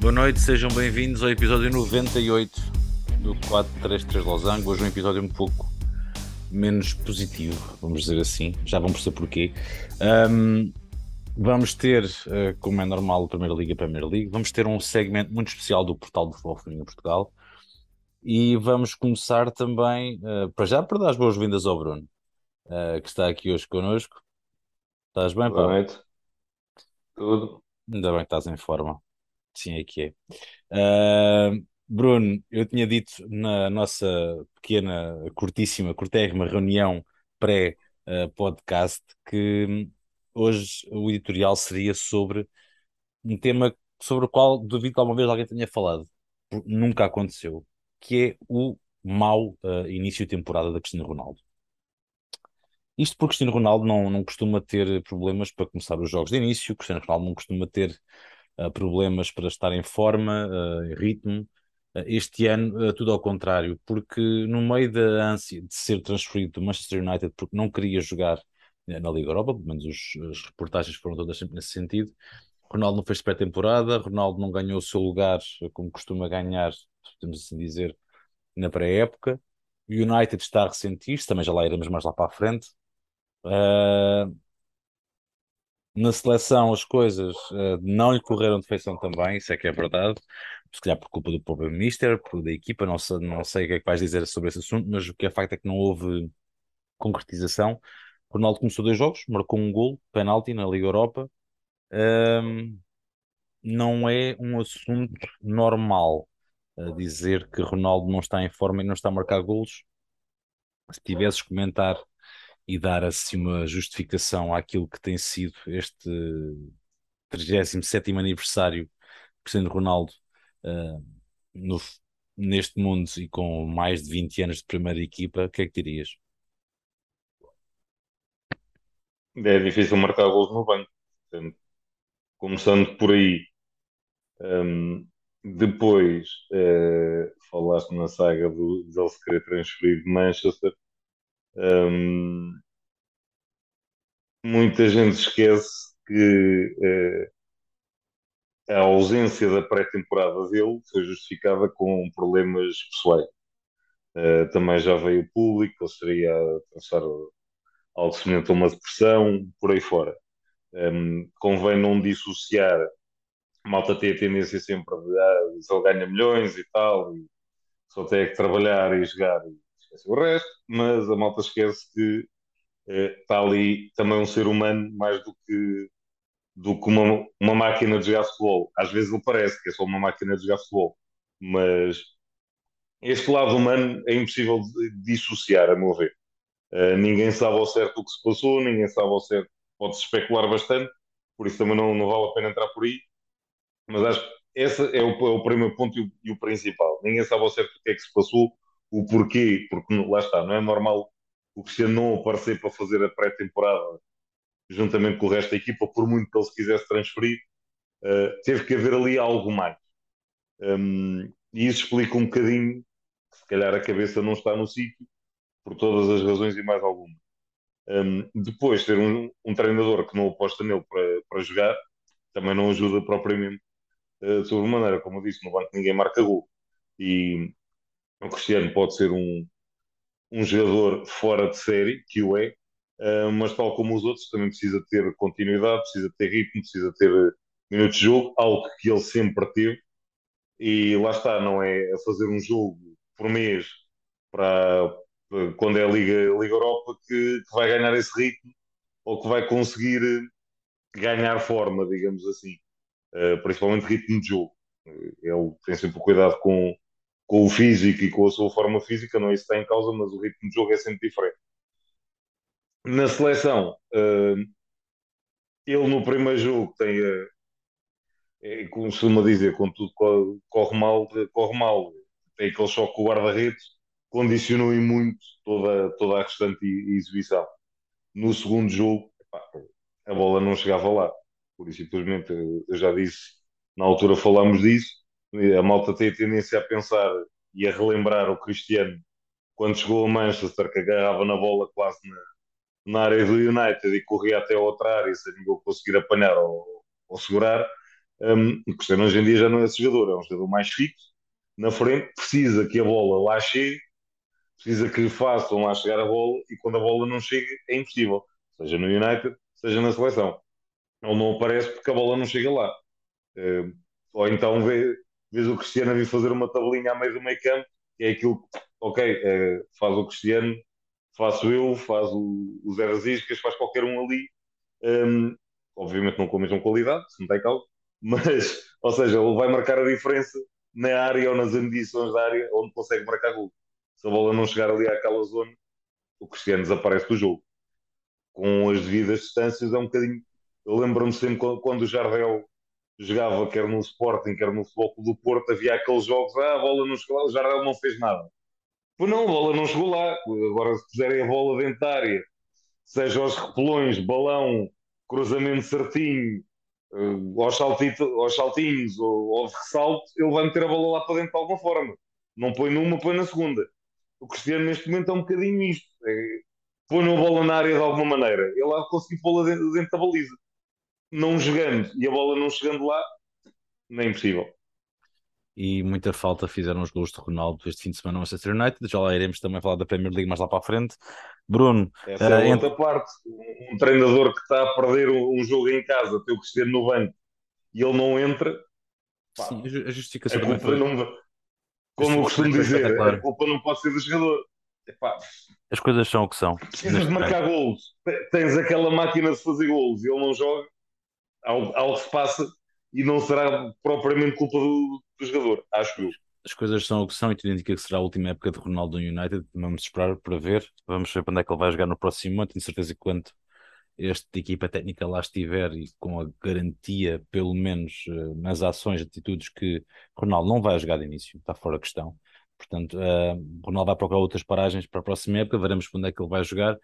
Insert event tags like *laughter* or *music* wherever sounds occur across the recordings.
Boa noite, sejam bem-vindos ao episódio 98 do 433 Losango. Hoje é um episódio um pouco menos positivo, vamos dizer assim. Já vão perceber porquê. Um, vamos ter, uh, como é normal, a Primeira Liga e a Primeira Liga, vamos ter um segmento muito especial do portal do Futebol Feminino Portugal. E vamos começar também, uh, para já, para dar as boas-vindas ao Bruno, uh, que está aqui hoje connosco. Estás bem, Boa pá? noite. Tudo? Ainda bem que estás em forma. Sim, é que é. Ah, Bruno, eu tinha dito na nossa pequena, curtíssima, curtérrima reunião pré-podcast que hum, hoje o editorial seria sobre um tema sobre o qual duvido que alguma vez alguém tenha falado, nunca aconteceu, que é o mau ah, início de temporada da Cristiano Ronaldo. Isto porque Cristiano Ronaldo não, não costuma ter problemas para começar os jogos de início, Cristiano Ronaldo não costuma ter uh, problemas para estar em forma, uh, em ritmo. Uh, este ano, tudo ao contrário, porque no meio da ânsia de ser transferido do Manchester United, porque não queria jogar na Liga Europa, pelo menos os, as reportagens foram todas sempre nesse sentido. Ronaldo não fez pré-temporada, Ronaldo não ganhou o seu lugar como costuma ganhar, podemos assim dizer, na pré-época. O United está a ressentir-se, também já lá iremos mais lá para a frente. Uh, na seleção as coisas uh, não lhe correram de feição também, isso é que é verdade, se calhar por culpa do próprio Mister, por da equipa, não sei, não sei o que é que vais dizer sobre esse assunto, mas o que é facto é que não houve concretização. Ronaldo começou dois jogos, marcou um gol, penalti na Liga Europa. Um, não é um assunto normal uh, dizer que Ronaldo não está em forma e não está a marcar golos. Se tivesses comentar e dar assim uma justificação àquilo que tem sido este 37 aniversário de Cristiano Ronaldo uh, no, neste mundo e com mais de 20 anos de primeira equipa, o que é que dirias? É difícil marcar gols no banco. Começando por aí. Um, depois, uh, falaste na saga do, de ele se querer transferir de Manchester. Um, muita gente esquece que uh, a ausência da pré-temporada dele foi justificada com problemas pessoais. Uh, também já veio público, ele estaria a passar algo semelhante a uma depressão, por aí fora. Um, convém não dissociar. Malta tem a tendência sempre de ah, ele ganha milhões e tal, e só tem que trabalhar e jogar e esquece o resto, mas a malta esquece que está eh, ali também um ser humano mais do que, do que uma, uma máquina de jogar futebol. Às vezes ele parece que é só uma máquina de jogar futebol, mas este lado humano é impossível de dissociar, a meu ver. Uh, ninguém sabe ao certo o que se passou, ninguém sabe ao certo, pode-se especular bastante, por isso também não, não vale a pena entrar por aí. Mas acho que esse é o, é o primeiro ponto e o, e o, principal. Ninguém sabe ao certo o que é que se passou, o porquê, porque lá está, não é normal o Cristiano não aparecer para fazer a pré-temporada juntamente com o resto da equipa, por muito que ele se quisesse transferir, uh, teve que haver ali algo mais. Um, e isso explica um bocadinho que se calhar a cabeça não está no sítio, por todas as razões e mais alguma. Um, depois, ter um, um, treinador que não aposta nele para, para jogar também não ajuda propriamente uh, sobremaneira. Como eu disse, no banco ninguém marca gol. E o Cristiano pode ser um, um jogador fora de série, que o é, uh, mas tal como os outros, também precisa ter continuidade, precisa ter ritmo, precisa ter eh, minutos de jogo, algo que ele sempre teve. E lá está, não é a fazer um jogo por mês para quando é a Liga, Liga Europa que, que vai ganhar esse ritmo ou que vai conseguir ganhar forma, digamos assim, uh, principalmente ritmo de jogo. Ele tem sempre cuidado com, com o físico e com a sua forma física, não é isso que está em causa, mas o ritmo de jogo é sempre diferente. Na seleção, uh, ele no primeiro jogo tem, uh, é, costuma dizer, quando tudo corre mal, corre mal. Tem aquele choque com o guarda-redes, condicionou em muito toda, toda a restante exibição. No segundo jogo, a bola não chegava lá. Por isso, simplesmente, eu já disse, na altura falámos disso, a malta tem a tendência a pensar e a relembrar o Cristiano quando chegou a Manchester, que agarrava na bola quase na, na área do United e corria até a outra área sem ninguém conseguir apanhar ou, ou segurar. Um, o Cristiano hoje em dia já não é esse jogador, é um jogador mais fixo, na frente, precisa que a bola lá chegue, precisa que façam lá chegar a bola e quando a bola não chega é impossível, seja no United, seja na seleção. Ele não aparece porque a bola não chega lá. Uh, ou então vê, vês o Cristiano a vir fazer uma tabelinha à meio do meio campo, que é aquilo, ok, uh, faz o Cristiano, faço eu, faz o, o Zé Rasiscas, faz qualquer um ali. Um, obviamente não com a mesma qualidade, se não tem calma, *laughs* mas, ou seja, ele vai marcar a diferença na área ou nas ambições da área onde consegue marcar gol. Se a bola não chegar ali àquela zona, o Cristiano desaparece do jogo. Com as devidas distâncias é um bocadinho. Eu lembro-me sempre quando o Jardel jogava, quer no Sporting, quer no Futebol do Porto, havia aqueles jogos, ah, a bola não chegou lá, o Jardel não fez nada. Pois não, a bola não chegou lá. Agora, se puserem a bola dentro da área, seja aos repelões, balão, cruzamento certinho, uh, aos, saltito, aos saltinhos ou, de ressalto, ele vai meter a bola lá para dentro de alguma forma. Não põe numa, põe na segunda. O Cristiano neste momento é um bocadinho isto. É, põe a bola na área de alguma maneira. Ele há de conseguir pô-la dentro, dentro da baliza. Não jogando e a bola não chegando lá, nem é impossível e muita falta fizeram os gols de Ronaldo este fim de semana no Manchester United. Já lá iremos também falar da Premier League mais lá para a frente. Bruno. Essa é uh, outra parte. Um treinador que está a perder um jogo em casa, tem o Cristiano no banco e ele não entra. Pá, Sim, a justificação a foi... não... Como eu costumo dizer, claro. a culpa não pode ser do jogador. Epá, As coisas são o que são. Precisas de marcar golos. Tens aquela máquina de fazer golos e ele não joga. Algo, se passa e não será propriamente culpa do, do jogador, acho eu. As coisas são o que são e tudo indica que será a última época de Ronaldo no United. Vamos esperar para ver. Vamos ver para onde é que ele vai jogar no próximo ano. Tenho certeza que quando esta equipa técnica lá estiver e com a garantia, pelo menos eh, nas ações, atitudes, que Ronaldo não vai jogar de início, está fora de questão. Portanto, uh, Ronaldo vai procurar outras paragens para a próxima época, veremos quando é que ele vai jogar.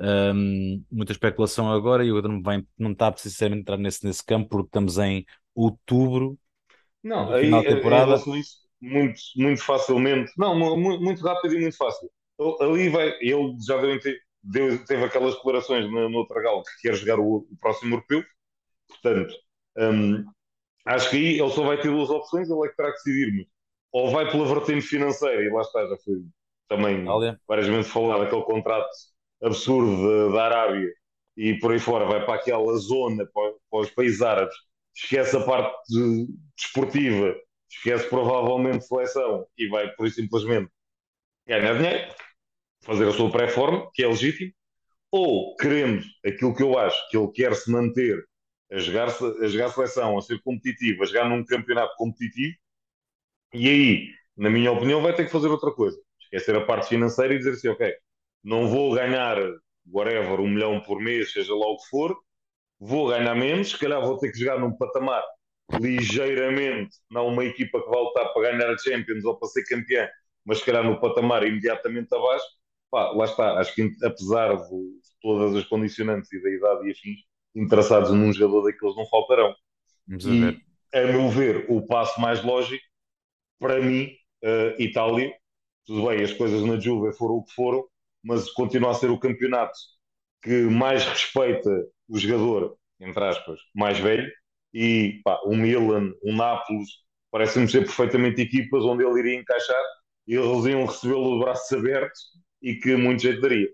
Um, muita especulação agora e o não, vai, não está precisamente entrar nesse, nesse campo porque estamos em outubro não, aí final temporada. isso muito, muito facilmente, não, muito, muito rápido e muito fácil. Ali vai, ele já deu, deu, teve aquelas declarações no, no outro galo que quer jogar o, o próximo europeu, portanto, um, acho que aí ele só vai ter duas opções, ele é que terá que decidir-me. Ou vai pela vertente financeira, e lá está, já foi também Olha. várias vezes falado, aquele contrato absurdo da Arábia e por aí fora, vai para aquela zona, para, para os países árabes, esquece a parte de, desportiva, esquece provavelmente seleção e vai por simplesmente ganhar dinheiro, fazer a sua pré-forma, que é legítimo, ou querendo aquilo que eu acho, que ele quer se manter a jogar, a jogar seleção, a ser competitivo, a jogar num campeonato competitivo, e aí, na minha opinião, vai ter que fazer outra coisa. Esquecer a parte financeira e dizer assim, ok, não vou ganhar whatever, um milhão por mês, seja lá o que for, vou ganhar menos, se calhar vou ter que jogar num patamar ligeiramente, não uma equipa que vai lutar para ganhar a Champions ou para ser campeã, mas se calhar no patamar imediatamente abaixo, pá, lá está, acho que apesar de todas as condicionantes e da idade e afins, interessados num jogador daqueles não faltarão. Vamos e, a, a meu ver, o passo mais lógico, para mim, uh, Itália, tudo bem, as coisas na Juve foram o que foram, mas continua a ser o campeonato que mais respeita o jogador, entre aspas, mais velho, e pá, o Milan, o Nápoles, parecem-me ser perfeitamente equipas onde ele iria encaixar e eles iam recebê-lo de braços abertos e que muito jeito daria.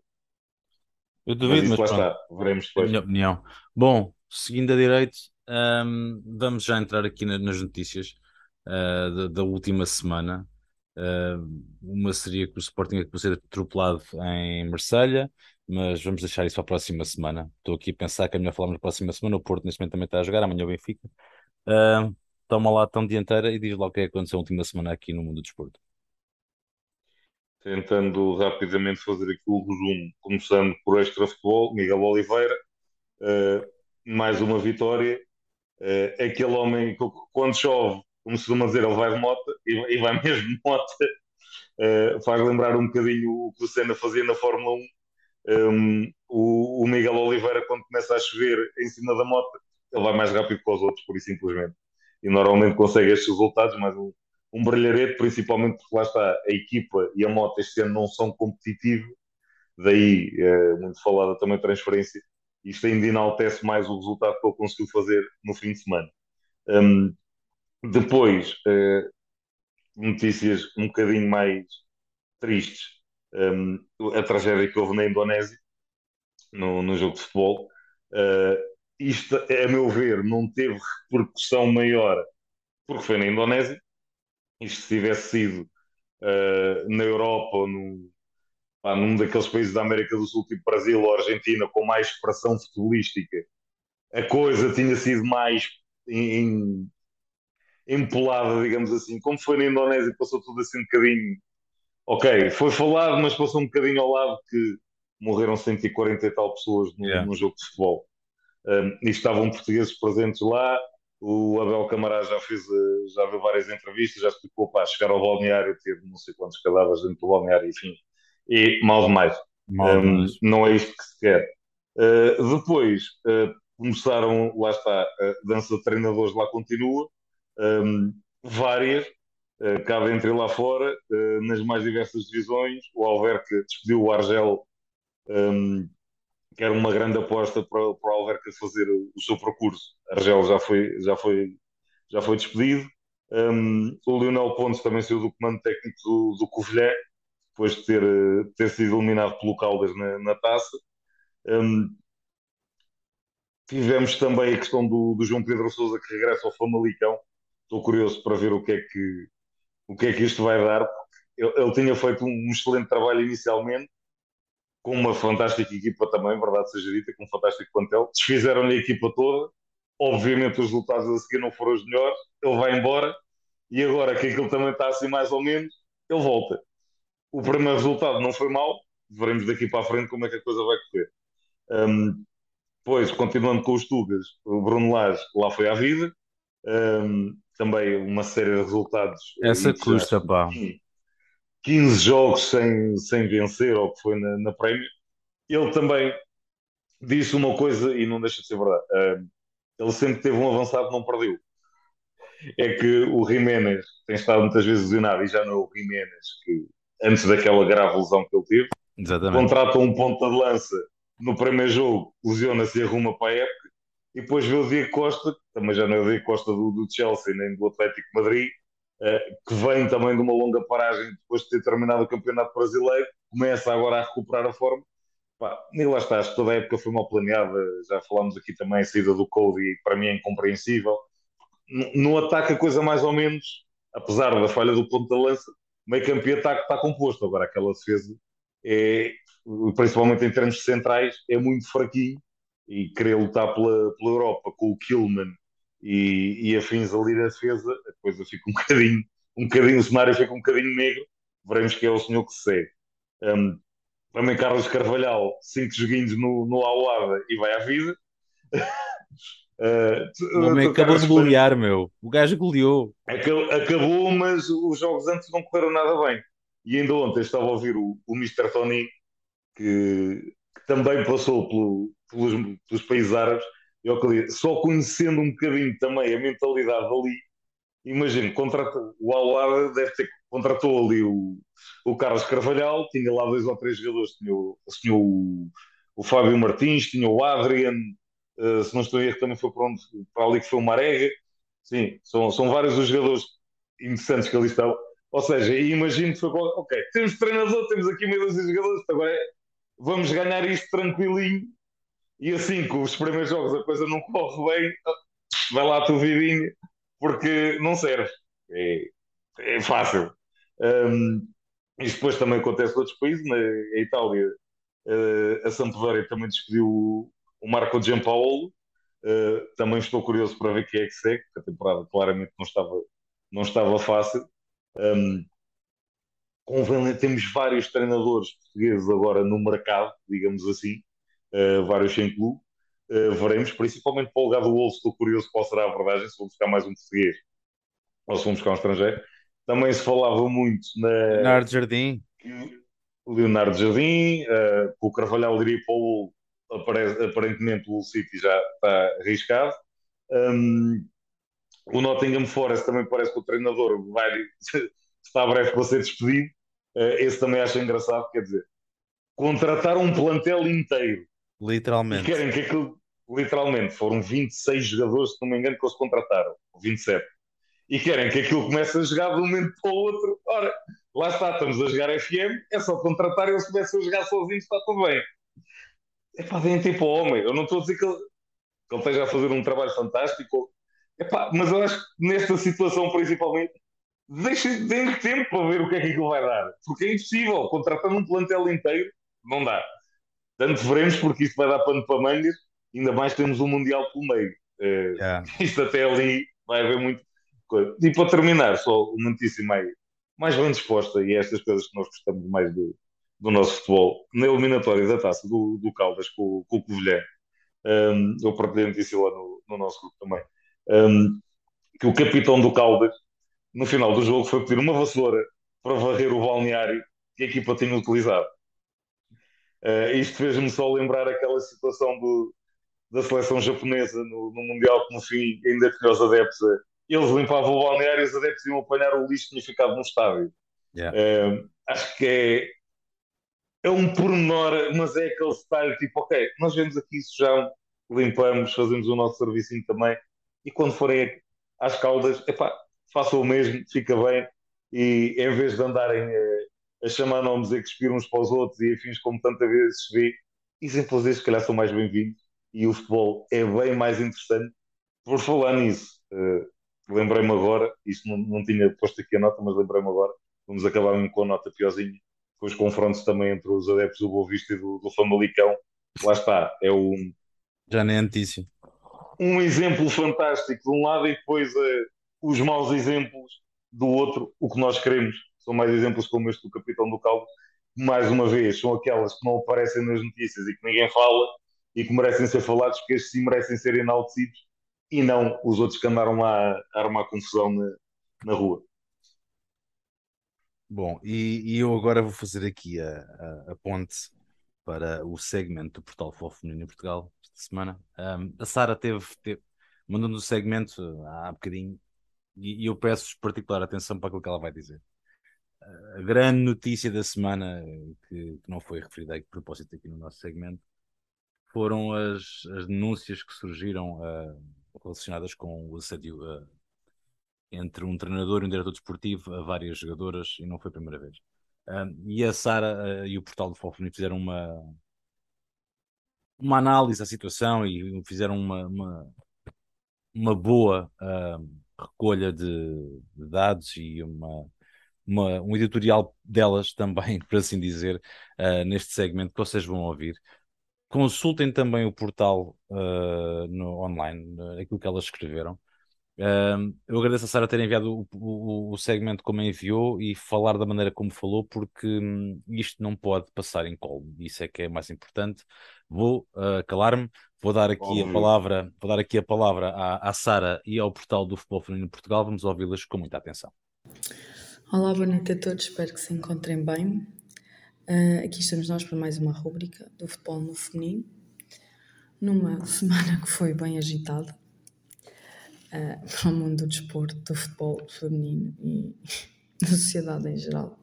Eu duvido, mas, mas lá está, veremos depois. minha opinião. Bom, seguindo a direito, um, vamos já entrar aqui na, nas notícias uh, da, da, última semana. Uh, uma seria que o Sporting acabou ser atropelado em Marselha mas vamos deixar isso para a próxima semana. Estou aqui a pensar que é melhor falarmos na próxima semana. O Porto neste momento também está a jogar, amanhã o Benfica. Uh, toma lá tão dianteira e diz lá o que é que aconteceu na última semana aqui no mundo do desporto. Tentando rapidamente fazer aqui o resumo, começando por extra futebol, Miguel Oliveira, uh, mais uma vitória. Uh, aquele homem que quando chove, como se costuma dizer, ele vai de moto e, vai *laughs* mesmo de moto. Uh, faz lembrar um bocadinho o que o Senna fazia na Fórmula 1 um, o, o, Miguel Oliveira, quando começa a chover em cima da moto, ele vai mais rápido que os outros, por e simplesmente. E normalmente consegue estes resultados, mas um, um brilharete, principalmente porque lá está a equipa e a moto este ano não são competitivos, daí é, muito falada também a transferência. Isto ainda enaltece mais o resultado que ele conseguiu fazer no fim de semana. Um, depois, uh, notícias um bocadinho mais tristes. Um, a tragédia que houve na Indonésia, no, no jogo de futebol. Uh, isto, a meu ver, não teve repercussão maior porque foi na Indonésia. Isto se tivesse sido uh, na Europa ou no, pá, num daqueles países da América do Sul, tipo Brasil ou Argentina, com mais expressão futebolística, a coisa tinha sido mais em, empolada, digamos assim. Como foi na Indonésia, passou tudo assim um bocadinho. Ok, foi falado, mas passou um bocadinho ao lado que morreram 140 e tal pessoas num, yeah. jogo de futebol. Um, e estavam portugueses presentes lá. O Abel Camará já fez, eh, já viu várias entrevistas, já explicou para chegar ao balneário, ter não sei quantos cadáveres dentro do balneário, enfim. E mal demais. Mal um, não é isto que se quer. Uh, depois uh, começaram, lá está, a dança de treinadores lá continua, um, várias, uh, cá dentro e lá fora, uh, nas mais diversas divisões. O Alverca despediu o Argel, um, que era uma grande aposta para, para o Alverca fazer o seu percurso. Argel já foi, já foi, já foi despedido. Um, o Leonel Pontes também saiu do comando técnico do, do Covilhã, depois de ter, ter sido eliminado pelo Caldas na, na taça. Um, tivemos também a questão do, do João Pedro Sousa que regressa ao Famalicão estou curioso para ver o que é que, o que, é que isto vai dar. Ele, ele tinha feito um, excelente trabalho inicialmente, com uma fantástica equipa também, verdade seja dita, com um fantástico plantel. Desfizeram-lhe a equipa toda. Obviamente os resultados a seguir não foram os melhores. Ele vai embora e agora que aquilo também está assim mais ou menos, ele volta. O primeiro resultado não foi mau, veremos daqui para a frente como é que a coisa vai correr. Um, depois, continuando com os Tugas, o Bruno Lage lá foi à vida, um, também uma série de resultados. Essa custa, pá. 15 jogos sem, sem vencer, ou que foi na, na Premier. Ele também disse uma coisa, e não deixa de ser verdade. Uh, ele sempre teve um avançado, não perdeu. É que o Jiménez tem estado muitas vezes lesionado, e já não é o Jiménez que, antes daquela grave lesão que ele teve, Exatamente. contrata um ponta de lança no primeiro jogo, lesiona-se e arruma para a época e depois vê o Diego Costa, também já não é o Diego Costa do, do Chelsea nem do Atlético Madrid, uh, que vem também de uma longa paragem depois de ter terminado o Campeonato Brasileiro, começa agora a recuperar a forma. Pá, e lá está, acho que toda a época foi mal planeada, já falámos aqui também a saída do Cody, para mim é incompreensível. No, ataque a coisa mais ou menos, apesar da falha do ponto da lança, meio campo e ataque está composto. Agora aquela defesa é, principalmente em termos centrais, é muito fraquinho e querer lutar pela, pela Europa com o Kilman e, e afins ali na defesa, a coisa fica um *laughs* bocadinho, um bocadinho, o cenário fica um bocadinho negro, veremos que é o senhor que se segue. Um, também Carlos Carvalhal, cinco joguinhos no, no Aluada e vai à vida. *laughs* Uh, o homem acabou de golear, meu. O gajo goleou. Acabou, mas os jogos antes não correram nada bem. E ainda ontem estava a ouvir o, o Mr. Tony, que também passou pelo, pelos, pelos países árabes, eu só conhecendo um bocadinho também a mentalidade ali, imagino, o Al deve ter contratou ali o, o Carlos Carvalhal, tinha lá dois ou três jogadores, tinha o, tinha o, o Fábio Martins, tinha o Adrian, uh, se não estou a erro, também foi para, onde, para ali que foi o Marega. Sim, são, são vários os jogadores interessantes que ali estão. Ou seja, imagino que foi ok, temos treinador, temos aqui meio dúzia de jogadores, agora é, vamos ganhar isto tranquilinho e assim, com os primeiros jogos a coisa não corre bem, vai lá a tua vidinha, porque não serve. É, é fácil. Um, isto depois também acontece em outros países, na Itália, uh, a Sampdoria também despediu o, o Marco Giampaolo. Uh, também estou curioso para ver quem é que segue, porque a temporada claramente não estava, não estava fácil. Um, convém, temos vários treinadores portugueses agora no mercado, digamos assim, uh, vários sem clube. Uh, veremos, principalmente para o lugar do Wolves, estou curioso qual será a abordagem, se vão buscar mais um português ou se vão buscar um estrangeiro. Também se falava muito na. Leonardo Jardim. Leonardo Jardim, uh, o Carvalhal iria para o aparentemente o City já está arriscado. Um, o Nottingham Forest também parece que o treinador vai, *laughs* está breve para ser despedido. Uh, esse também acho engraçado, quer dizer, contratar um plantel inteiro Literalmente. E querem que aquilo, literalmente, foram 26 jogadores, se não me engano, que eles contrataram, 27. E querem que aquilo comece a jogar de um momento para o outro. Ora, lá está, estamos a jogar FM, é só contratar e eles começam a jogar sozinhos, está tudo bem. É pá, deem tempo ao homem. Eu não estou a dizer que ele, que ele esteja a fazer um trabalho fantástico, Epá, mas eu acho que nesta situação, principalmente, deixem de tempo para ver o que é que aquilo vai dar. Porque é impossível. Contratando um plantel inteiro, não dá. Tanto veremos, porque isso vai dar pano para mangas. Ainda mais temos um Mundial pelo meio. Uh, yeah. *laughs* Isto até ali vai haver muito coisa. E para terminar, só uma notícia mais, mais bem disposta, e é estas coisas que nós gostamos mais do, do nosso futebol. Na eliminatória da taça do, do Caldas com, com o Covilhã, um, eu partilhei a notícia lá no, no nosso grupo também um, que o capitão do Caldas, no final do jogo, foi pedir uma vassoura para varrer o balneário que a equipa tinha utilizado. Uh, isto fez-me só lembrar aquela situação do, da seleção japonesa no, no, Mundial, que no fim ainda tinha os adeptos. Eles limpavam o balneário e os adeptos iam apanhar o lixo que tinha ficado no estádio. Yeah. Uh, acho que é, é um pormenor, mas é aquele style tipo, ok, nós vemos aqui já, limpamos, fazemos o nosso serviço também, e quando forem às caudas, epá, façam o mesmo, fica bem, e em vez de andarem a, eh, a chamar nomes e a cuspir uns para os outros e afins como tantas vezes se vê, exemplos destes, se calhar, são mais bem-vindos e o futebol é bem mais interessante. Por falar nisso, uh, lembrei-me agora, isto não, não tinha posto aqui a nota, mas lembrei-me agora, vamos acabar mesmo com a nota piorzinha, com os confrontos também entre os adeptos do Boa Vista e do, do Famalicão. Lá está, é o. Já nem é notícia um exemplo fantástico de um lado e depois uh, os maus exemplos do outro, o que nós queremos. São mais exemplos como este do Capitão do Caldo, que mais uma vez são aquelas que não aparecem nas notícias e que ninguém fala e que merecem ser falados, porque estes sim merecem ser enaltecidos e não os outros que andaram lá a armar confusão na, na rua. Bom, e, e, eu agora vou fazer aqui a, a, a ponte para o segmento do Portal Futebol Feminino em Portugal esta semana. Um, a Sara teve, teve mandando o segmento há bocadinho e, e eu peço particular atenção para aquilo que ela vai dizer. A grande notícia da semana, que, que não foi referida a propósito aqui no nosso segmento, foram as, as denúncias que surgiram uh, relacionadas com o assédio uh, entre um treinador e um diretor desportivo a várias jogadoras, e não foi a primeira vez. Uh, e a Sara e o portal do Fofo fizeram uma, uma análise da situação e fizeram uma, uma, uma boa uh, recolha de, de, dados e uma, uma, um editorial delas também, *laughs* por assim dizer, neste segmento que vocês vão ouvir. Consultem também o portal no online, aquilo que elas escreveram eu agradeço a Sara ter enviado o, o, o, segmento como enviou e falar da maneira como falou, porque hum, isto não pode passar em colo. Isso é que é mais importante. Vou uh, calar-me, vou dar aqui Óbvio. a palavra, vou dar aqui a palavra à, à Sara e ao portal do Futebol Feminino de Portugal. Vamos ouvi-las com muita atenção. Olá, boa noite a todos, espero que se encontrem bem. Uh, aqui estamos nós para mais uma rúbrica do futebol no feminino, numa *laughs* semana que foi bem agitada uh, para o mundo do desporto, do futebol feminino e *laughs* da sociedade em geral.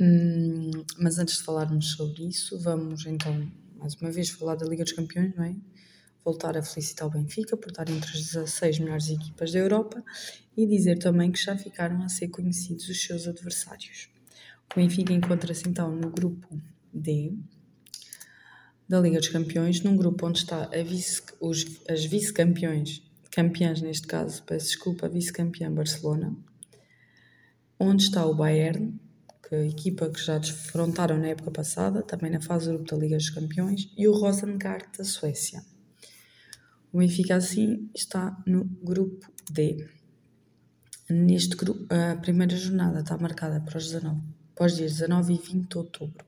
Hum, mas antes de falarmos sobre isso, vamos então mais uma vez falar da Liga dos Campeões, não é? Voltar a felicitar o Benfica por estar entre as 16 melhores equipas da Europa e dizer também que já ficaram a ser conhecidos os seus adversários. O Benfica encontra-se então no grupo D da Liga dos Campeões, num grupo onde está vice, os, as vice-campeões campeãs neste caso, peço desculpa, vice-campeã Barcelona, onde está o Bayern, que a equipa que já defrontaram na época passada, também na fase grupo da Liga dos Campeões, e o Rosengard da Suécia. O Benfica assim está no grupo D. Neste grupo, a primeira jornada está marcada para os, 19, para os dias 19 e 20 de outubro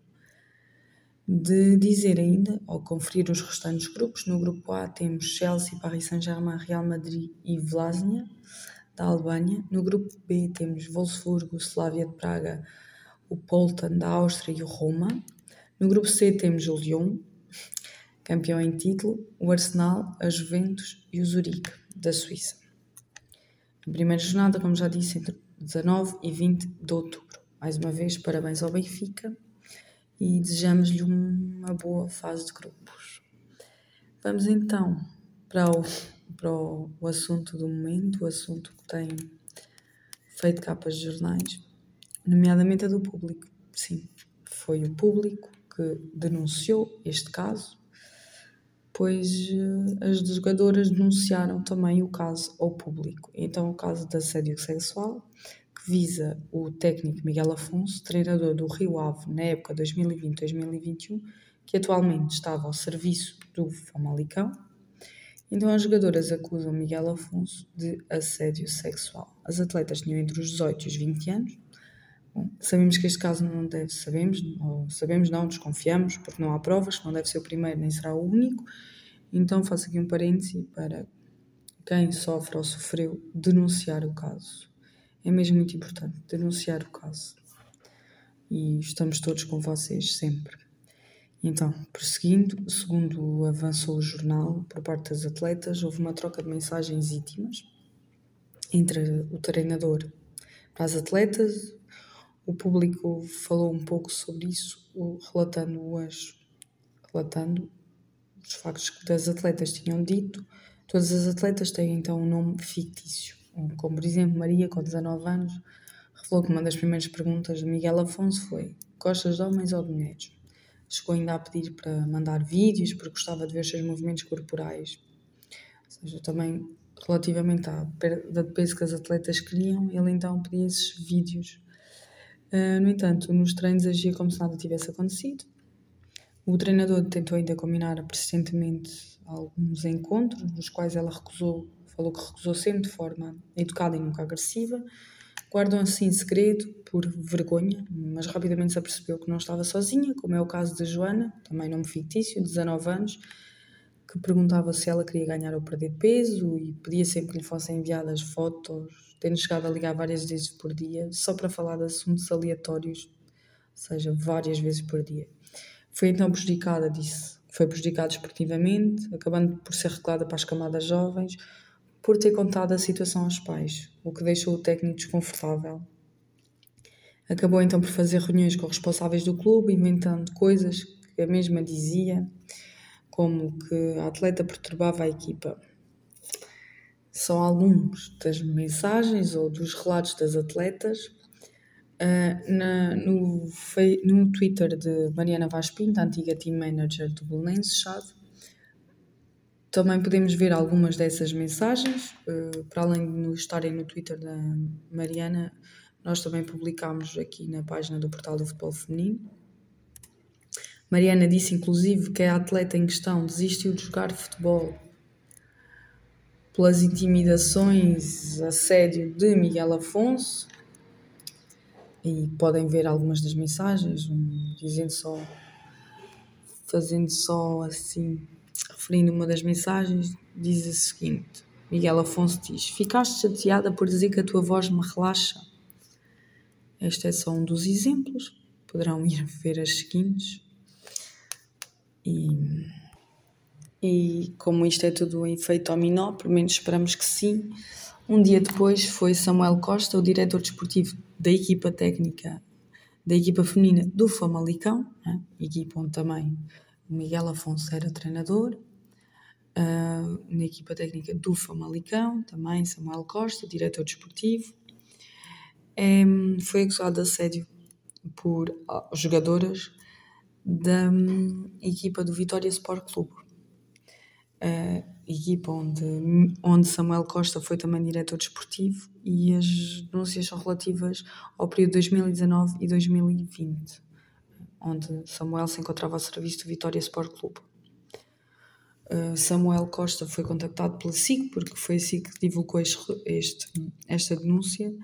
de dizer ainda, ao conferir os restantes grupos, no grupo A temos Chelsea, Paris Saint-Germain, Real Madrid e Vlasnia, da Albânia. No grupo B temos Wolfsburgo, Slavia de Praga, o Polten da Áustria e o Roma. No grupo C temos o Lyon, campeão em título, o Arsenal, a Juventus e o Zurique, da Suíça. A primeira jornada, como já disse, entre 19 e 20 de outubro. Mais uma vez, parabéns ao Benfica e desejamos-lhe uma boa fase de grupos. Vamos então para o, para o assunto do momento, o assunto que tem feito capas de jornais, nomeadamente a do público. Sim, foi o público que denunciou este caso, pois eh, as jogadoras denunciaram também o caso ao público. Então, o caso de assédio sexual, que visa o técnico Miguel Afonso, treinador do Rio Ave na época 2020-2021, que atualmente estava ao serviço do Famalicão. Então, as jogadoras acusam Miguel Afonso de assédio sexual. As atletas tinham entre os 18 e os 20 anos. Sabemos que este caso não deve, sabemos, ou sabemos não, desconfiamos, porque não há provas, não deve ser o primeiro nem será o único. Então, faço aqui um parêntese para quem sofre ou sofreu denunciar o caso. É mesmo muito importante denunciar o caso. E estamos todos com vocês sempre. Então, prosseguindo, segundo avançou o jornal, por parte das atletas, houve uma troca de mensagens íntimas entre o treinador para as atletas. O público falou um pouco sobre isso, relatando, as, relatando os factos que as atletas tinham dito. Todas as atletas têm então um nome fictício, como por exemplo Maria, com 19 anos, revelou que uma das primeiras perguntas de Miguel Afonso foi: Gostas de homens ou de mulheres? Chegou ainda a pedir para mandar vídeos, porque gostava de ver os seus movimentos corporais. Ou seja, também relativamente à perda de peso que as atletas queriam, ele então pedia esses vídeos. Uh, no entanto, nos treinos agia como se nada tivesse acontecido. O treinador tentou ainda combinar persistentemente alguns encontros, nos quais ela recusou, falou que recusou sempre de forma educada e nunca agressiva, Guardam assim segredo por vergonha, mas rapidamente se apercebeu que não estava sozinha, como é o caso de Joana, também nome fictício, de 19 anos, que perguntava se ela queria ganhar ou perder peso e pedia sempre que lhe fossem enviadas fotos, tendo chegado a ligar várias vezes por dia, só para falar de assuntos aleatórios, ou seja, várias vezes por dia. Foi então prejudicada, disse, foi prejudicada esportivamente, acabando por ser revelada para as camadas jovens, por ter contado a situação aos pais, o que deixou o técnico desconfortável. Acabou então por fazer reuniões com responsáveis do clube, inventando coisas que a mesma dizia, como que a atleta perturbava a equipa. São alguns das mensagens ou dos relatos das atletas. Uh, na, no, no Twitter de Mariana Vaz Pinto, antiga team manager do Belenenses Chave, também podemos ver algumas dessas mensagens, uh, para além de estarem no Twitter da Mariana, nós também publicámos aqui na página do Portal do Futebol Feminino. Mariana disse inclusive que a atleta em questão desistiu de jogar futebol pelas intimidações, assédio de Miguel Afonso. E podem ver algumas das mensagens, um, dizendo só, fazendo só assim referindo uma das mensagens, diz o seguinte: Miguel Afonso diz: Ficaste chateada por dizer que a tua voz me relaxa? Este é só um dos exemplos, poderão ir ver as seguintes. E, e como isto é tudo um efeito dominó, pelo menos esperamos que sim. Um dia depois foi Samuel Costa, o diretor desportivo da equipa técnica da equipa feminina do Famalicão, né? equipa onde também Miguel Afonso era treinador, uh, na equipa técnica do Famalicão, também Samuel Costa, diretor desportivo. Foi acusado de assédio por uh, jogadoras da um, equipa do Vitória Sport Clube. Uh, equipa onde, onde Samuel Costa foi também diretor desportivo e as denúncias são relativas ao período 2019 e 2020, onde Samuel se encontrava ao serviço do Vitória Sport Clube. Uh, Samuel Costa foi contactado pela SIC, porque foi a SIC que divulgou este, esta denúncia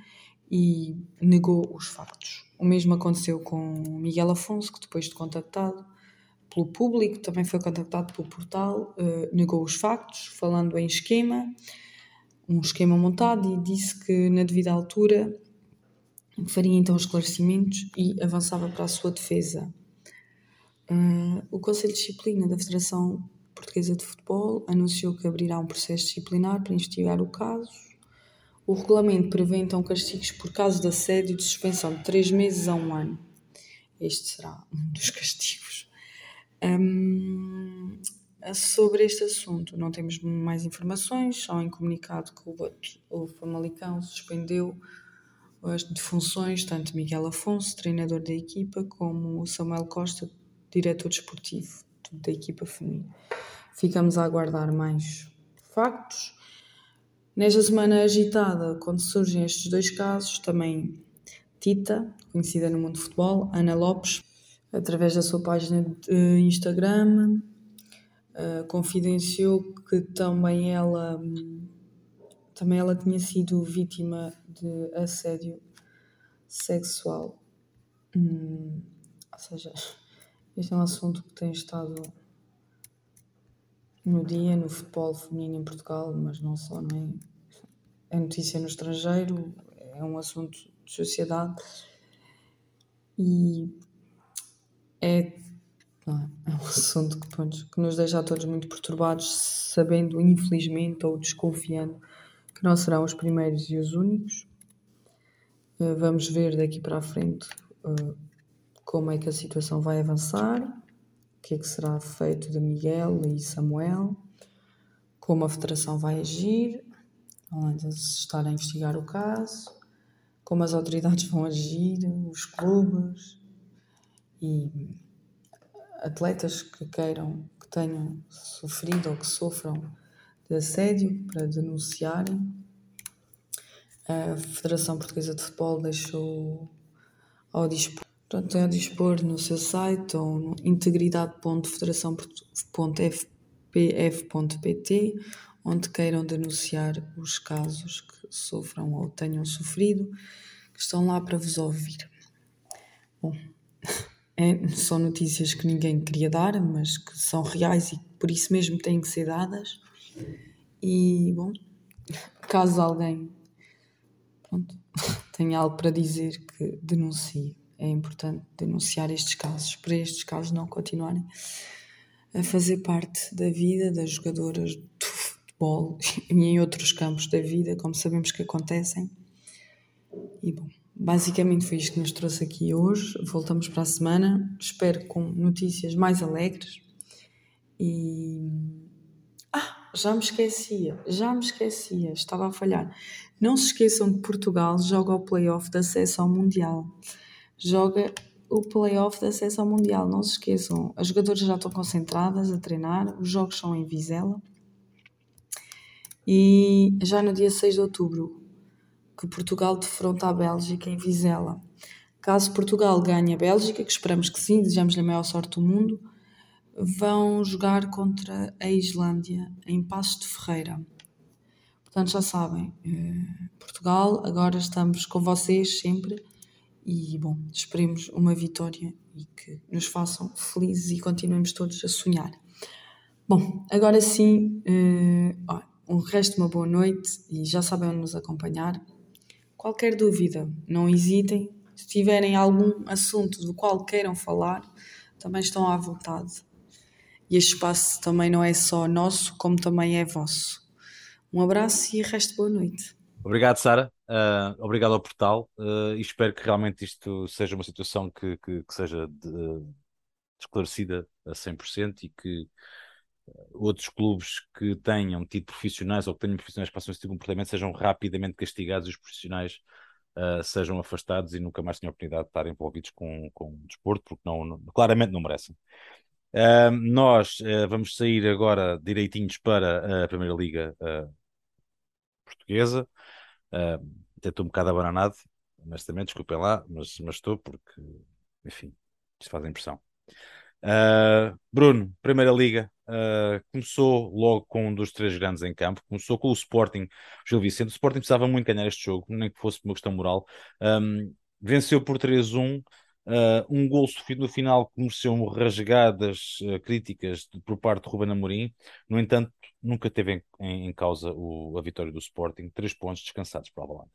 e negou os factos. O mesmo aconteceu com Miguel Afonso, que depois de contactado pelo público, também foi contactado pelo portal, uh, negou os factos, falando em esquema, um esquema montado, e disse que na devida altura faria então esclarecimentos e avançava para a sua defesa. Uh, o Conselho de Disciplina da Federação Portuguesa de Futebol anunciou que abrirá um processo disciplinar para investigar o caso. O regulamento prevê então castigos por caso de assédio de suspensão de 3 meses a um ano. Este será um dos *laughs* castigos. Um, sobre este assunto, não temos mais informações, só em comunicado que o, o Famalicão suspendeu as defunções, tanto Miguel Afonso, treinador da equipa, como Samuel Costa, diretor desportivo da equipa feminina. Ficamos a aguardar mais factos. Nesta semana agitada, quando surgem estes dois casos, também Tita, conhecida no mundo do futebol, Ana Lopes, através da sua página de Instagram, uh, confidenciou que também ela também ela tinha sido vítima de assédio sexual. Hum, ou seja, este é um assunto que tem estado no dia no futebol feminino em Portugal, mas não só, nem é? é notícia no estrangeiro, é um assunto de sociedade e é, é um *laughs* assunto que, pronto, que nos deixa a todos muito perturbados, sabendo, infelizmente, ou desconfiando que não serão os primeiros e os únicos. Uh, vamos ver daqui para a frente uh, como é que a situação vai avançar, o que é que será feito de Miguel e Samuel, como a Federação vai agir, além de estar a investigar o caso, como as autoridades vão agir, os clubes e atletas que queiram, que tenham sofrido ou que sofram de assédio para denunciarem. A Federação Portuguesa de Futebol deixou ao dispor, portanto, tem a dispor no seu site ou no integridade.federação.fpf.pt onde queiram denunciar os casos que sofram ou tenham sofrido, que estão lá para vos ouvir. Bom, *laughs* é, são notícias que ninguém queria dar, mas que são reais e por isso mesmo têm que ser dadas. E, bom, caso alguém pronto, *laughs* tenha algo para dizer, que denuncie. É importante denunciar estes casos, para estes casos não continuarem a fazer parte da vida das jogadoras de futebol *laughs* e em outros campos da vida, como sabemos que acontecem. E, bom, basicamente foi isto que nos trouxe aqui hoje. Voltamos para a semana, espero com notícias mais alegres. E já me esquecia, já me esquecia, estava a falhar. Não se esqueçam que Portugal joga o playoff de acesso ao Mundial. Joga o playoff de acesso ao Mundial, não se esqueçam. As jogadoras já estão concentradas a treinar, os jogos são em Vizela. E já no dia 6 de outubro, que Portugal defronta a Bélgica em Vizela. Caso Portugal ganhe a Bélgica, que esperamos que sim, desejamos-lhe a maior sorte do mundo, vão jogar contra a Islândia em Passos de Ferreira. Portanto, já sabem, eh, Portugal, agora estamos com vocês sempre e, bom, esperemos uma vitória e que nos façam felizes e continuemos todos a sonhar. Bom, agora sim, uh, um resto de uma boa noite e já sabem onde nos acompanhar. Qualquer dúvida, não hesitem. Se tiverem algum assunto do qual queiram falar, também estão à vontade e este espaço também não é só nosso, como também é vosso. Um abraço e resto boa noite. Obrigado, Sara. Uh, obrigado ao portal uh, e espero que realmente isto seja uma situação que, que, que seja de, esclarecida a 100% e que outros clubes que tenham tido profissionais ou que tenham profissionais que passam esse tipo de comportamento sejam rapidamente castigados e os profissionais uh, sejam afastados e nunca mais tenham a oportunidade de estar envolvidos com, com o desporto, porque não, não, claramente não merecem. Uh, nós uh, vamos sair agora direitinhos para a Primeira Liga uh, Portuguesa. até estou um bocado abananado, honestamente, desculpem lá, mas, mas estou porque, enfim, isto faz impressão. Bruno, Primeira Liga, começou logo com um dos três grandes em campo, começou com o Sporting Gil Vicente. O Sporting precisava muito ganhar este jogo, nem que fosse uma questão moral. Um, venceu por 3-1. Uh, um gol sofrido no final que mereceu rasgadas uh, críticas de, por parte de Ruben Amorim, no entanto, nunca teve em, em, em causa o, a vitória do Sporting, três pontos descansados para a Valanda.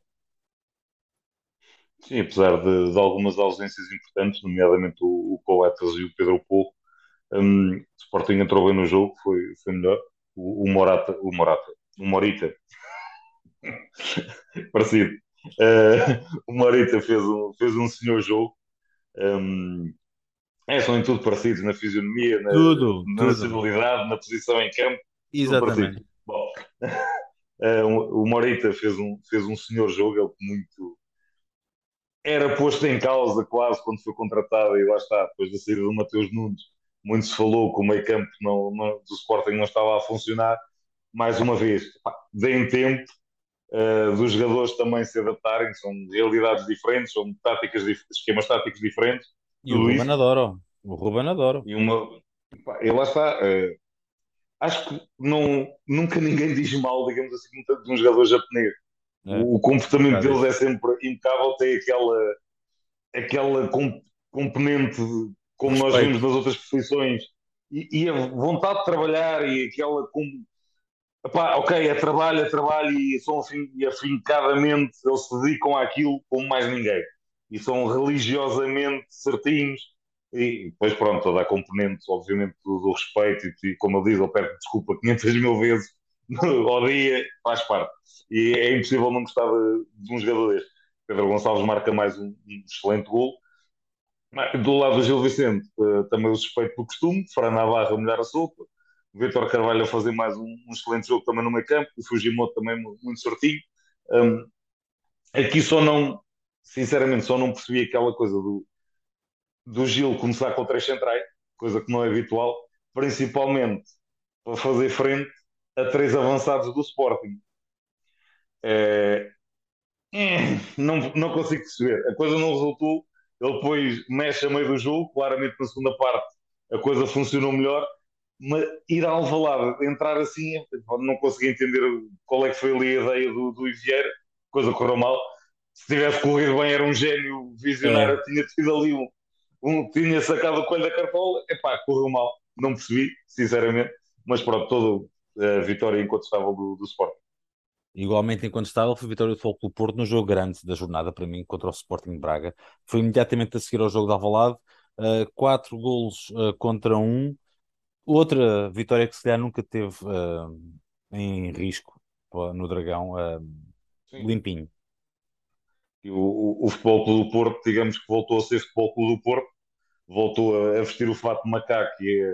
Sim, apesar de, de, algumas ausências importantes, nomeadamente o, o Coletas e o Pedro Porro, um, o Sporting entrou bem no jogo, foi, foi melhor. O, o Morata, o Morata, o Morita, *laughs* parecido. Uh, o Morita fez um, fez um senhor jogo um, É, são em tudo parecidos, na fisionomia, na, Tudo, na tudo. nacionalidade, na posição em campo. Exatamente. Bom, *laughs* eh, o Morita fez um, fez um senhor jogo, ele muito era posto em causa quase quando foi contratado, e lá está, depois da saída do Mateus Nunes, muito se falou que o meio campo não, não, do Sporting não estava a funcionar. Mais uma vez, pá, deem tempo uh, dos jogadores também se adaptarem, são realidades diferentes, são táticas, esquemas táticos diferentes. E o Ruben adoro, o Ruben adoro. E, uma, pá, e lá está. Uh, acho que não, nunca ninguém diz mal, digamos assim, de um jogador japonês. É. O, comportamento deles é sempre impecável, tem aquela, aquela componente como Respeito. nós vimos nas outras profissões e, e, a vontade de trabalhar e aquela com, epá, ok, é trabalho, é trabalho e são assim, e afincadamente eles se dedicam àquilo como mais ninguém. E são religiosamente certinhos. E depois pronto, toda a componente obviamente do, do respeito e, e, como eu digo, eu peço desculpa 500 mil vezes *laughs* ao dia, faz parte. E é impossível não gostar de, de um jogador deste. Pedro Gonçalves marca mais um, um excelente gol do lado do Gil Vicente, uh, também o suspeito do costume, Fran Navarro a molhar a sopa, o Vitor Carvalho a fazer mais um, um, excelente jogo também no meio campo, o Fujimoto também muito sortinho. Um, aqui só não, sinceramente, só não percebi aquela coisa do, do Gil começar com três centrais, coisa que não é habitual, principalmente para fazer frente a três avançados do Sporting. É, não, não consigo perceber. A coisa não resultou ele depois mexe a meio do jogo, claramente na segunda parte a coisa funcionou melhor, mas ir ao Alvalade, entrar assim, não consegui entender qual é que foi ali a ideia do, do Vieira, coisa correu mal. Se tivesse corrido bem, era um gênio visionário, é. tinha tido ali um, um, tinha sacado o coelho da cartola, epá, correu mal, não percebi, sinceramente, mas pronto, toda a vitória incontestável do, do Sporting. Igualmente incontestável foi a vitória do Futebol Porto no jogo grande da jornada para mim contra o Sporting de Braga. Foi imediatamente a seguir ao jogo de Alvalade, uh, quatro golos uh, contra um. Outra vitória que se calhar nunca teve uh, em risco no Dragão, limpinho. O, o, o Futebol Clube do Porto, digamos que voltou a ser Futebol Clube do Porto, voltou a, a vestir o fato de macaco e a,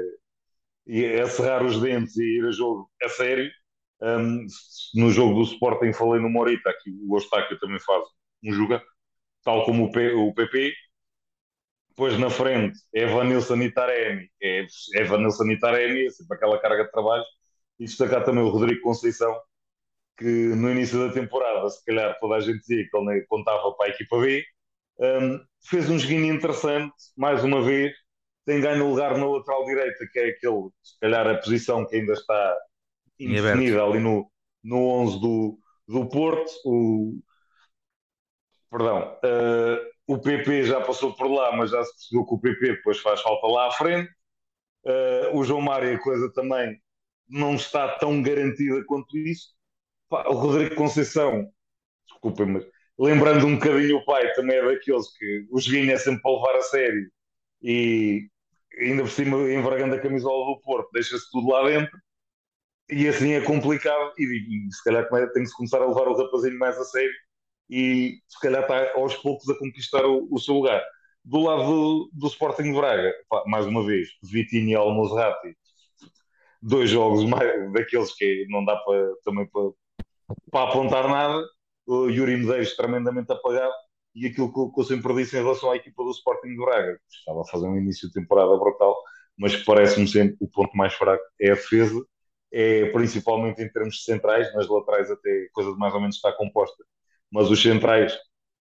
e a cerrar os dentes e ir a jogo a sério um, no jogo do Sporting falei no Morita, aqui o Ostáquio também faz um jogo, tal como o, P, o PP. Depois na frente é Vanilson e Taremi, é, é Vanilson e Taremi, é sempre aquela carga de trabalho. E destacar também o Rodrigo Conceição, que no início da temporada, se calhar toda a gente dizia que ele contava para a equipa B, um, fez um joguinho interessante, mais uma vez, tem ganho lugar na lateral direita, que é aquele, se calhar a posição que ainda está indefinida ali no, no 11 do, do Porto. O, perdão, uh, o PP já passou por lá, mas já se percebeu que o PP depois faz falta lá à frente. Uh, o João Mário, a coisa também não está tão garantida quanto isso. O Rodrigo Conceição, desculpem, mas lembrando um bocadinho o pai, também é daqueles que os vinha é sempre para levar a sério e ainda por cima envergando a camisola do Porto, deixa-se tudo lá dentro e assim é complicado e, e se calhar tem que se começar a levar o rapazinho mais a sério e se calhar está aos poucos a conquistar o, o seu lugar. Do lado do, do Sporting de Braga, pá, mais uma vez, Vitinho e Almozrati, dois jogos mais, daqueles que não dá para, também para, apontar nada. O Yuri Medeiros tremendamente apagado e aquilo que, que eu sempre disse em relação à equipa do Sporting de Braga, estava a fazer um início de temporada brutal, mas parece-me sempre o ponto mais fraco é a defesa é principalmente em termos de centrais, nas laterais até coisa de mais ou menos está composta, mas os centrais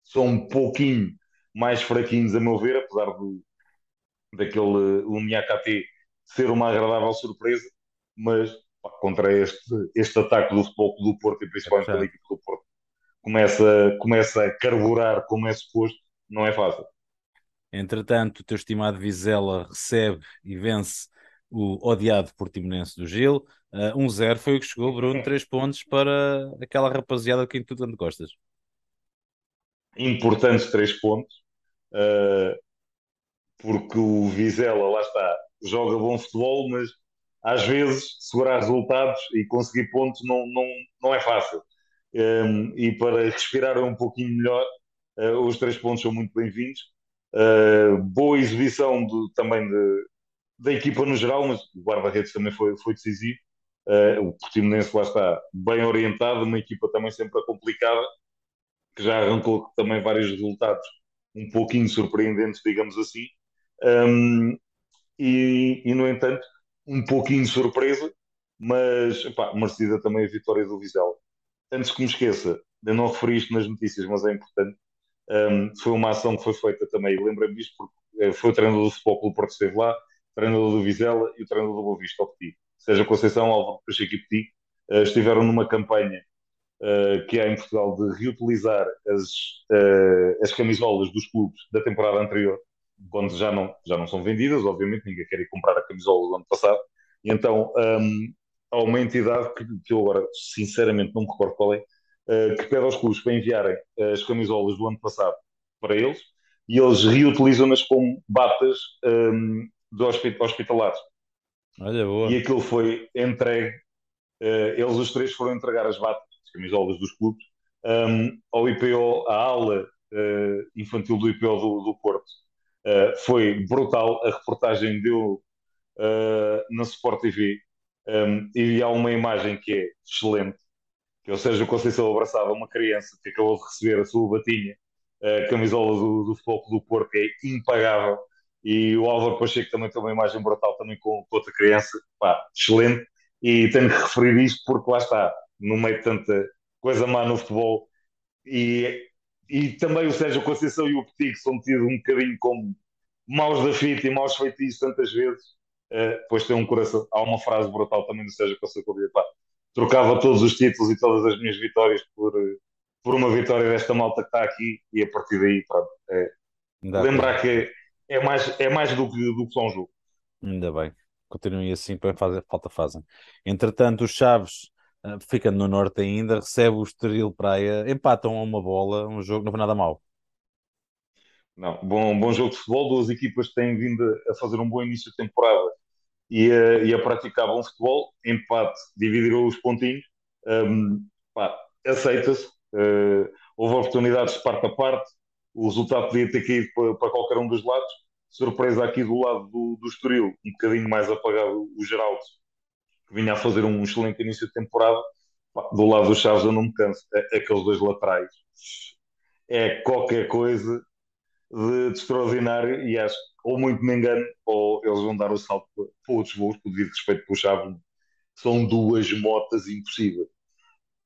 são um pouquinho mais fraquinhos a meu ver, apesar do, daquele Uniacati ser uma agradável surpresa, mas pá, contra este, este ataque do futebol do Porto e principalmente é da equipe do Porto começa, começa a carburar como é suposto, não é fácil. Entretanto, o teu estimado Vizela recebe e vence o odiado Portimonense do Gil. Uh, 1-0 foi o que chegou, Bruno, 3 *laughs* pontos para aquela rapaziada que tu tanto gostas. Importantes 3 pontos, uh, porque o Vizela, lá está, joga bom futebol, mas às vezes segurar resultados e conseguir pontos não, não, não é fácil. Um, e para respirar um pouquinho melhor, uh, os três pontos são muito bem-vindos. Uh, boa exibição do, também de, da equipa no geral, mas o guarda-redes também foi, foi decisivo. Uh, o Portimonense lá está bem orientado, uma equipa também sempre complicada, que já arrancou também vários resultados um pouquinho surpreendentes, digamos assim. Um, e, e, no entanto, um pouquinho de surpresa, mas pá, merecida também a vitória do Vizela. Antes que me esqueça, eu não referi isto nas notícias, mas é importante. Um, foi uma ação que foi feita também, lembra-me disto, porque eh, foi o treinador do Futebol Clube Porto esteve lá, o treinador do Vizela e o treinador do Boa Vista, o Seja Conceição, Álvaro Pacheco e Petit, uh, estiveram numa campanha uh, que há em Portugal de reutilizar as, uh, as camisolas dos clubes da temporada anterior, quando já não, já não são vendidas, obviamente, ninguém quer ir comprar a camisola do ano passado, e então um, há uma entidade que, que eu agora sinceramente não me recordo qual é, que pede aos clubes para enviarem as camisolas do ano passado para eles e eles reutilizam-nas como batas um, de hospitalares. Olha, boa. E aquilo foi entregue, uh, eles os três foram entregar as batas, as camisolas dos clubes, um, ao IPO, à aula uh, infantil do IPO do, do Porto. Uh, foi brutal, a reportagem deu na Sport TV um, e há uma imagem que é excelente, que é o Sérgio Conceição abraçava uma criança que acabou de receber a sua batinha, a camisola do, do Futebol do Porto, é impagável, e o Álvaro Pacheco também tem uma imagem brutal também com, com outra criança, pá, excelente, e tenho que referir isto porque lá está, no meio de tanta coisa má no futebol, e, e também o Sérgio Conceição e o Petit, que são tidos um bocadinho como maus da fita e maus feitiços tantas vezes, uh, depois tem um coração. Há uma frase brutal também do Sérgio Conceição que pá, trocava todos os títulos e todas as minhas vitórias por, por uma vitória desta malta que está aqui e a partir daí, pronto, é, lembrar que é mais, é mais do, que, do que só um jogo. Ainda bem, continuem assim, para fazer, falta fazem. Entretanto, os Chaves, uh, ficando no norte ainda, recebe o Estoril Praia, empatam a uma bola, um jogo não foi nada mau. Não, bom, bom jogo de futebol, duas equipas que têm vindo a fazer um bom início de temporada e a, e a praticar bom futebol, empate, dividiram os pontinhos, um, aceita-se, uh, houve oportunidades de parte a parte, o resultado podia ter caído para, para, qualquer um dos lados, surpresa aqui do lado do, do Estoril, um bocadinho mais apagado o Geraldo, que vinha a fazer um excelente início de temporada, do lado dos Chaves eu não me canso, é, aqueles dois laterais, é qualquer coisa, de, de, extraordinário e acho que ou muito me engano ou eles vão dar o salto para, outros voos, devido respeito para o Chave. São duas motas impossíveis.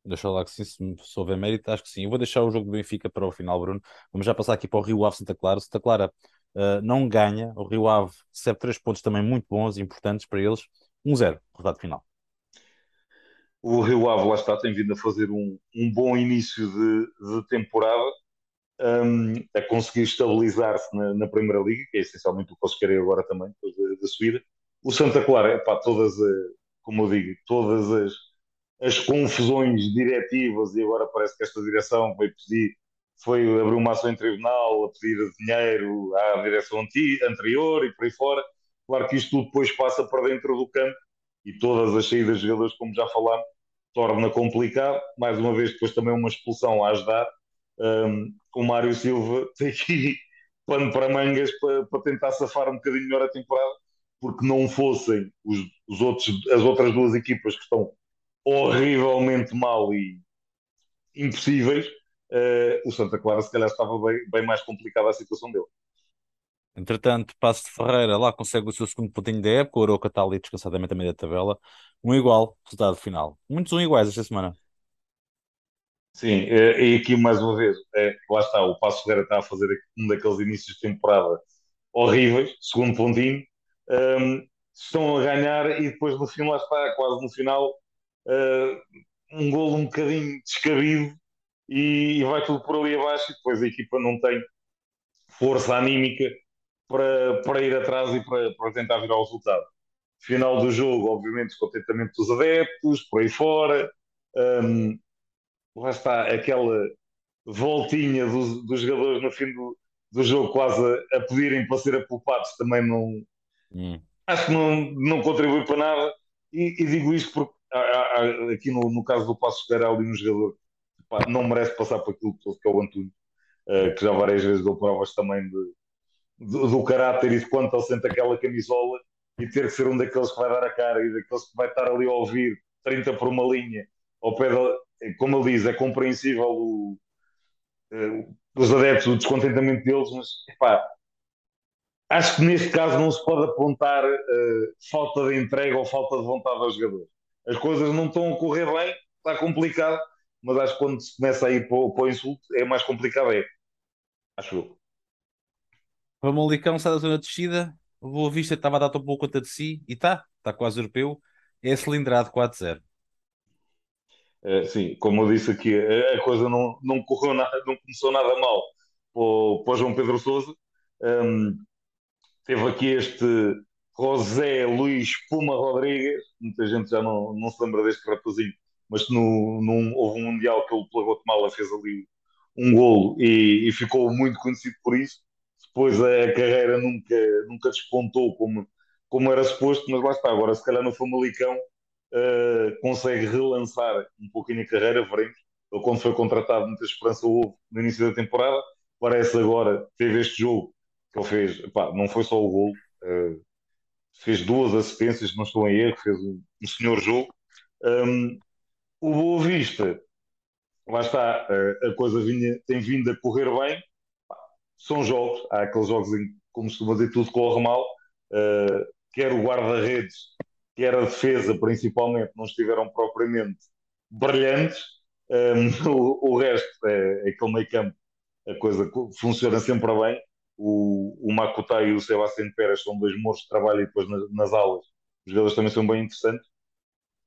Deixa lá que sim, se, se houver mérito, acho que sim. Eu vou deixar o jogo do Benfica para o final, Bruno. Vamos já passar aqui para o Rio Ave Santa Clara. Santa Clara uh, não ganha, o Rio Ave recebe três pontos também muito bons e importantes para eles. 1-0, resultado final. O Rio Ave lá está, tem vindo a fazer um, um bom início de, de temporada um, a conseguir estabilizar-se na, na, Primeira Liga, que é essencialmente o que eles querem agora também, depois da, da subida. O Santa Clara, pá, todas, como eu digo, todas as, as confusões diretivas, e agora parece que esta direção vai pedir, foi abrir uma ação em tribunal, a pedir dinheiro à direção anterior e por aí fora. Claro que isto tudo depois passa para dentro do campo e todas as saídas de jogadores, como já falámos, torna complicado. Mais uma vez, depois também uma expulsão a ajudar um, o Mário Silva *laughs* tem aqui pano para mangas para, para, tentar safar um bocadinho melhor a temporada, porque não fossem os, os outros, as outras duas equipas que estão horrivelmente mal e impossíveis, uh, o Santa Clara se calhar estava bem, bem mais complicada a situação dele. Entretanto, Passo de Ferreira lá consegue o seu segundo pontinho da época, o Aroca está ali descansadamente a meio da tabela. Um igual, resultado final. Muitos um iguais esta semana. Sim, é, e aqui mais uma vez, é, lá está, o Passo Ferreira está a fazer um daqueles inícios de temporada horríveis, segundo pontinho, um, estão a ganhar e depois no fim lá está, quase no final, um golo um bocadinho descabido e, e, vai tudo por ali abaixo e depois a equipa não tem força anímica para, para ir atrás e para, para tentar virar o resultado. Final do jogo, obviamente, descontentamento dos adeptos, por aí fora. Um, lá está aquela voltinha dos, dos jogadores no fim do, do jogo quase a, a pedirem para ser apulpados também não hum. acho que não, não contribui para nada e, e digo isto porque aqui no, no caso do Passo Ferreira ali um jogador que pá, não merece passar por aquilo que é o Antunes uh, que já várias vezes deu provas também de, do, do caráter e de quanto ele sente aquela camisola e ter que ser um daqueles que vai dar a cara e daqueles que vai estar ali a ouvir 30 por uma linha ao pé de, como ele diz, é compreensível o, uh, os adeptos, o descontentamento deles, mas acho que neste caso não se pode apontar uh, falta de entrega ou falta de vontade aos jogadores. As coisas não estão a correr bem, está complicado, mas acho que quando se começa a ir para, para o insulto é mais complicado, é. Acho eu. Famalicão sai da zona de descida, o Boa Vista estava a dar tão pouco conta de si e está, está quase europeu, é cilindrado 4-0. Uh, sim, como eu disse aqui, a, a, coisa não, não correu nada, não começou nada mal para o, para o João Pedro Souza. Um, teve aqui este José Luís Puma Rodrigues, muita gente já não, não se lembra deste rapazinho, mas no, num, houve um Mundial que ele pela Guatemala fez ali um golo e, e, ficou muito conhecido por isso. Depois a carreira nunca, nunca despontou como, como era suposto, mas lá está. Agora, se calhar no Famalicão uh, consegue relançar um pouquinho a carreira, veremos. Ele, quando foi contratado, muita esperança houve no início da temporada. Parece agora, teve este jogo que ele fez, não foi só o gol, uh, fez duas assistências, não estou em erro, fez um, um senhor jogo. Um, o Boa Vista, lá está, uh, a coisa vinha, tem vindo a correr bem. São jogos, há aqueles jogos em como se dizer, tudo corre mal. Uh, quer o guarda-redes, quer a defesa, principalmente, não estiveram propriamente brilhantes. Um, *laughs* o, o, resto é, é aquele meio campo, a coisa funciona sempre bem o, o Makuta e o Sebastião Pérez são dois moros de trabalho e depois nas, nas aulas os jogadores também são bem interessantes,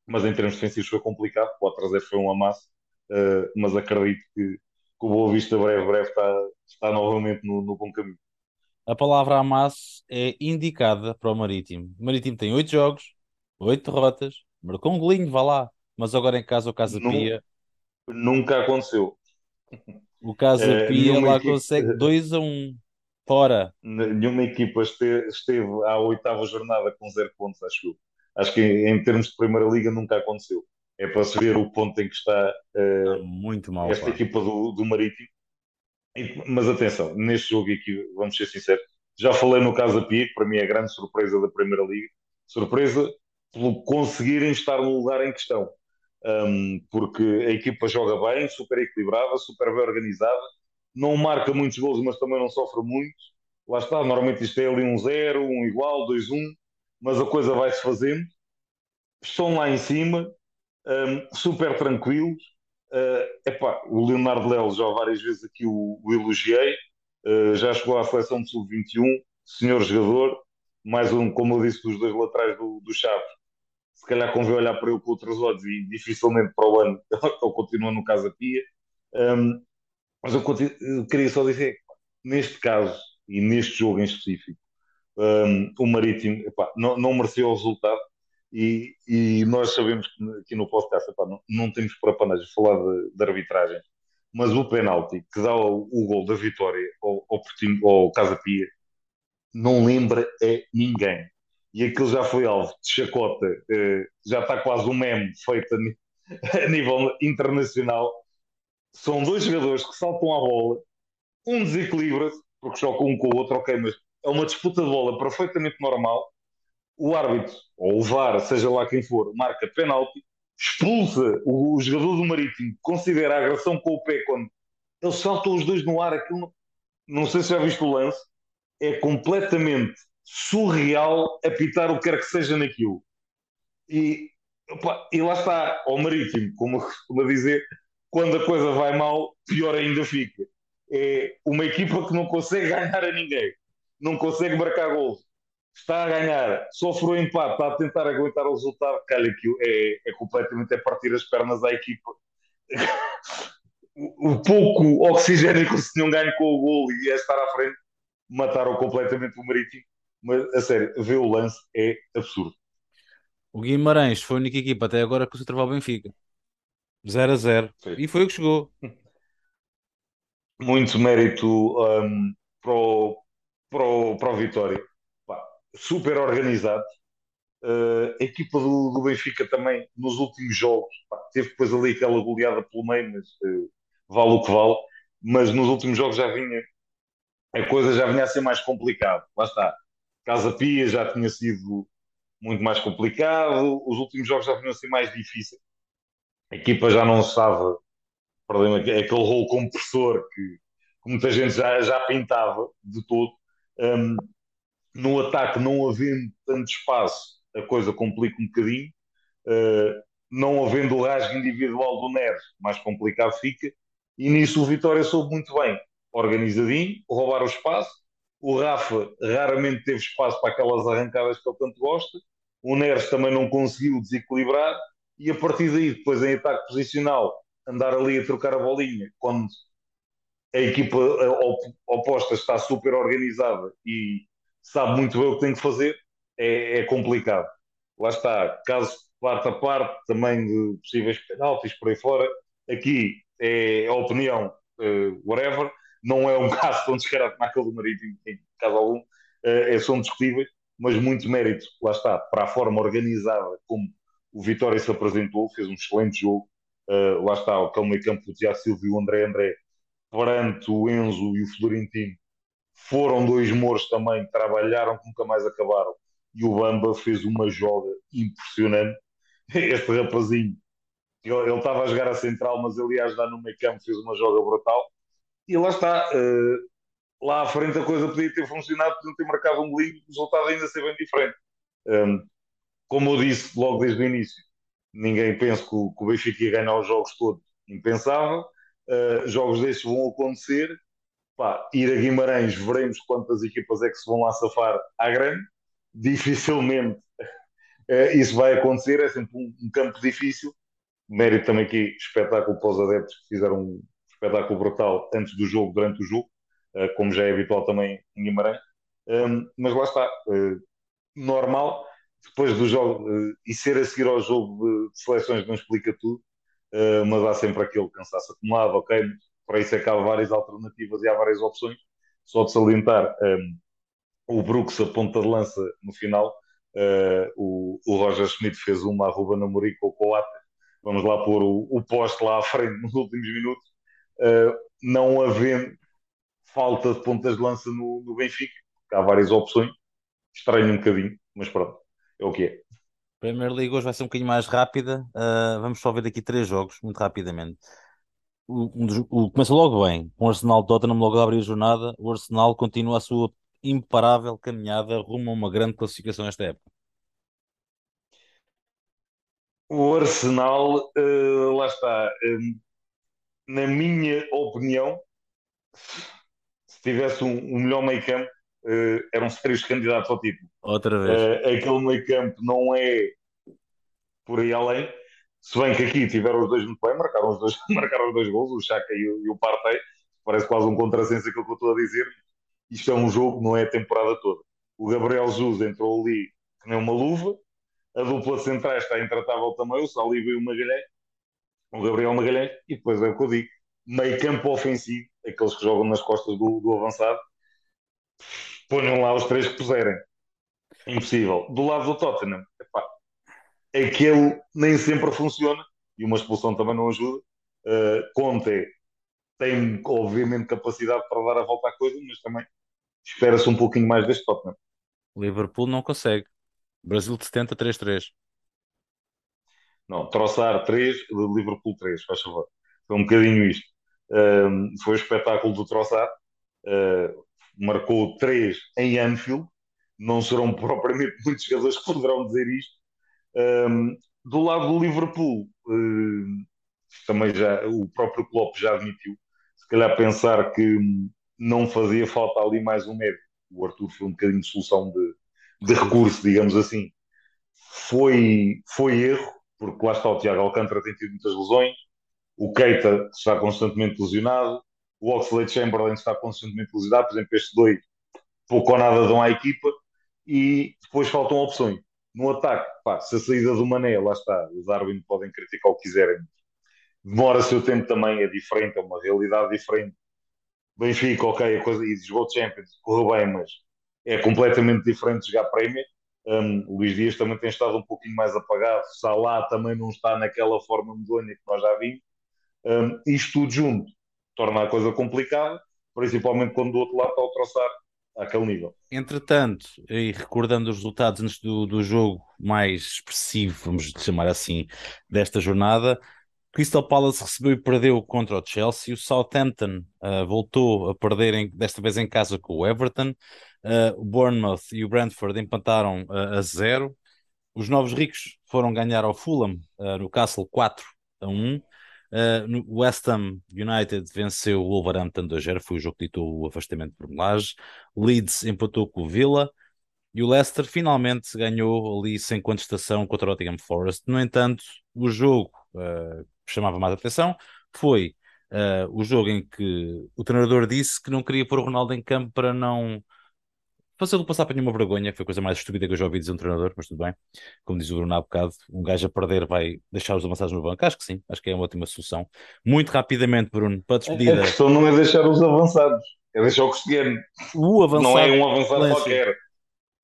mas em termos defensivos foi complicado, pode trazer foi um amasso, uh, mas acredito que, que, o Boa Vista breve, breve está, está novamente no, no bom caminho. A palavra amasso é indicada para o Marítimo. O Marítimo tem oito jogos, oito derrotas, marcou um golinho, vá lá, mas agora em casa o Casa Pia. Nunca aconteceu. O Casa uh, Pia lá equipe... consegue 2 a 1. Um. Fora. Nenhuma equipa esteve, esteve à oitava jornada com zero pontos, acho eu. Acho que em termos de Primeira Liga nunca aconteceu. É para se ver o ponto em que está uh, muito mal, esta pá. equipa do, do Marítimo. E, mas atenção, neste jogo aqui, vamos ser sinceros, já falei no Casa Pia, que para mim é a grande surpresa da Primeira Liga. Surpresa pelo conseguirem estar no lugar em questão. Um, porque a equipa joga bem, super equilibrada, super bem organizada, não marca muitos gols, mas também não sofre muito. Lá está, normalmente isto é ali um zero, um igual, dois um, mas a coisa vai-se fazendo. Estão lá em cima, um, super tranquilos. Uh, epá, o Leonardo Léo já várias vezes aqui o, o elogiei, uh, já chegou à seleção de sub-21, senhor jogador, mais um, como eu disse, dos dois laterais do, do Chaves. Se calhar convém olhar para ele com outros olhos e dificilmente para o ano *laughs* ele continua no Casa Pia. Um, mas eu, eu queria só dizer, neste caso e neste jogo em específico, um, o Marítimo epá, não, não mereceu o resultado e, e, nós sabemos que aqui no podcast epá, não, não temos por apanagem falar de, de, arbitragem, mas o penalti que dá o, o gol da vitória ao, ao, ao Casa Pia não lembra a ninguém. E aquilo já foi alvo de chacota, eh, já está quase um meme feito a *laughs* nível internacional são dois jogadores que saltam à bola, um desequilibra-se, porque chocam um com o outro, ok, mas é uma disputa de bola perfeitamente normal. O árbitro, ou o VAR, seja lá quem for, marca penalti, expulsa o, o jogador do Marítimo, considera a agressão com o pé quando eles saltam os dois no ar. Aquilo não, não sei se já viste o lance, é completamente surreal apitar o que quer que seja naquilo. E, opa, e lá está, ao Marítimo, como eu costumo dizer, quando a coisa vai mal, pior ainda fica. É uma equipa que não consegue ganhar a ninguém, não consegue marcar gols, está a ganhar, sofre o empate, está a tentar aguentar o resultado, calha que é, é completamente a partir as pernas à equipa. *laughs* o, pouco oxigênio que o tinham ganho com o gol e é estar à frente, mataram completamente o Marítimo. Mas, a sério, ver o lance é absurdo. O Guimarães foi a única equipa até agora que se travou o Benfica. 0 a 0. E foi o que chegou. *laughs* Muito mérito um, para, o, para, o, para o Vitória. Pá, super organizado. Uh, a equipa do, do, Benfica também, nos últimos jogos, pá, teve depois ali aquela goleada pelo meio, mas uh, vale o que vale. Mas nos últimos jogos já vinha a coisa já vinha a ser mais complicada. Lá está. Casa Pia já tinha sido muito mais complicado, os últimos jogos já vinham a ser mais difíceis. A equipa já não estava, problema, é aquele rolo compressor que, que muita gente já, já pintava de todo. Um, no ataque, não havendo tanto espaço, a coisa complica um bocadinho. Uh, não havendo o rasgo individual do Neres, mais complicado fica. E nisso o Vitória soube muito bem, organizadinho, roubar o espaço. O Rafa raramente teve espaço para aquelas arrancadas que ele tanto gosta. O Neres também não conseguiu desequilibrar. E a partir daí, depois em ataque posicional, andar ali a trocar a bolinha, quando a equipa oposta está super organizada e sabe muito bem o que tem que fazer, é, é complicado. Lá está, caso parte a parte, também de possíveis penaltis por aí fora, aqui é a opinião, uh, whatever, não é um *laughs* caso tão descarado como aquele do Marítimo, em caso algum, uh, são discutíveis, mas muito mérito, lá está, para a forma organizada como o Vitória se apresentou, fez um excelente jogo, uh, lá está, o meio campo do Tiago Silva e o André André, perante o Enzo e o Florentino, foram dois moros também, trabalharam nunca mais acabaram, e o Bamba fez uma joga impressionante. *laughs* Este rapazinho, ele estava a jogar a central, mas ele ia ajudar no meio campo, fez uma joga brutal. E lá está, uh, lá à frente a coisa podia ter funcionado, podia ter marcado um golinho, o resultado ainda ser bem diferente. Um, como eu disse logo desde o início, ninguém pensa que o, que o Benfica ia ganhar os jogos todos, impensável. Uh, jogos destes vão acontecer. Pá, ir a Guimarães, veremos quantas equipas é que se vão lá safar à grande. Dificilmente uh, isso vai acontecer, é sempre um, um, campo difícil. Mérito também aqui, espetáculo para os adeptos que fizeram um espetáculo brutal antes do jogo, durante o jogo, uh, como já é habitual também em Guimarães. Um, mas lá está, normal depois do jogo, uh, e ser a seguir ao jogo de, seleções não explica tudo, uh, mas há sempre aquele cansaço acumulado, ok? Para isso é que há várias alternativas e há várias opções. Só de salientar um, ehm, o Brooks, a ponta de lança no final, uh, o, o, Roger Schmidt fez uma arroba na Morico com o Coates. Vamos lá pôr o, o poste lá à frente nos últimos minutos. não havendo falta de pontas de lança no, no Benfica, há várias opções. Estranho um bocadinho, mas pronto é o que é. Premier League hoje vai ser um bocadinho mais rápida. Uh, vamos só ver aqui três jogos, muito rapidamente. O, dos, o, começa logo bem, com o Arsenal Tottenham logo a abrir a jornada. O Arsenal continua a sua imparável caminhada rumo a uma grande classificação esta época. O Arsenal, uh, lá está, um, na minha opinião, se tivesse um, um melhor meio campo, uh, eram três candidatos ao título. Outra vez. Uh, aquele meio campo não é por aí além. Se bem que aqui tiveram os dois muito bem, marcaram os dois, *laughs* marcaram os dois gols, o Chaka e o, e o Partey. Parece quase um contrassenso aquilo que eu estou a dizer. Isto é um jogo, não é a temporada toda. O Gabriel Jesus entrou ali que nem uma luva. A dupla central está intratável também, o Saliba e o Magalhães. O Gabriel Magalhães. E depois é o que eu digo. Meio campo ofensivo, aqueles que jogam nas costas do, do avançado ponham lá os três que puserem. Impossível. Do lado do Tottenham, epá, aquele nem sempre funciona e uma expulsão também não ajuda. Uh, Conte tem, obviamente, capacidade para dar a volta à coisa, mas também espera-se um pouquinho mais deste Tottenham. Liverpool não consegue. Brasil de 70, 3-3. Não, Troçar 3, Liverpool 3, faz favor. Foi um bocadinho isto. Uh, foi o espetáculo do Troçar. Uh, marcou três em Anfield, não serão *laughs* propriamente muitos jogadores que poderão dizer isto. Um, do lado do Liverpool, um, também já o próprio Klopp já admitiu, se calhar pensar que não fazia falta ali mais um médico. O Arthur foi um bocadinho de solução de, de recurso, digamos assim. Foi, foi erro, porque lá está o Tiago Alcântara tem tido muitas lesões, o Keita está constantemente lesionado, o Oxlade Chamberlain está constantemente lesionado, por exemplo, estes dois pouco ou nada dão à equipa e depois faltam opções. No ataque, pá, se a saída do Mané, lá está, os Darwin podem criticar o que quiserem, demora seu tempo também, é diferente, é uma realidade diferente. Benfica, ok, a coisa, e jogou Champions, correu bem, mas é completamente diferente jogar Premier. Um, Luís Dias também tem estado um pouquinho mais apagado, Salah também não está naquela forma medonha que nós já vimos. Um, isto tudo junto torna a coisa complicada. principalmente quando do outro lado está o Troçar àquele nível. Entretanto, e recordando os resultados antes do, do jogo mais expressivo, vamos chamar assim, desta jornada, Crystal Palace recebeu e perdeu contra o Chelsea. O Southampton uh, voltou a perder, em, desta vez em casa com o Everton. Uh, o Bournemouth e o Brentford empataram uh, a zero. Os novos ricos foram ganhar ao Fulham no Castle 4 a 1. O West Ham United venceu o Wolverhampton 2-0, foi o jogo que ditou o afastamento por Melage. Leeds empatou com o Villa. E o Leicester finalmente ganhou ali sem contestação contra o Nottingham Forest. No entanto, o jogo uh, chamava mais atenção foi uh, o jogo em que o treinador disse que não queria pôr o Ronaldo em campo para não fazê-lo passar para nenhuma vergonha. Foi a coisa mais estúpida que eu já ouvi dizer um treinador, mas tudo bem. Como diz o Bruno há bocado, um gajo a perder vai deixar os avançados no banco. Acho que sim, acho que é uma ótima solução. Muito rapidamente, Bruno, para despedida. A questão não é deixar os avançados, é deixar o Cristiano. O avançado. Não é um avançado qualquer.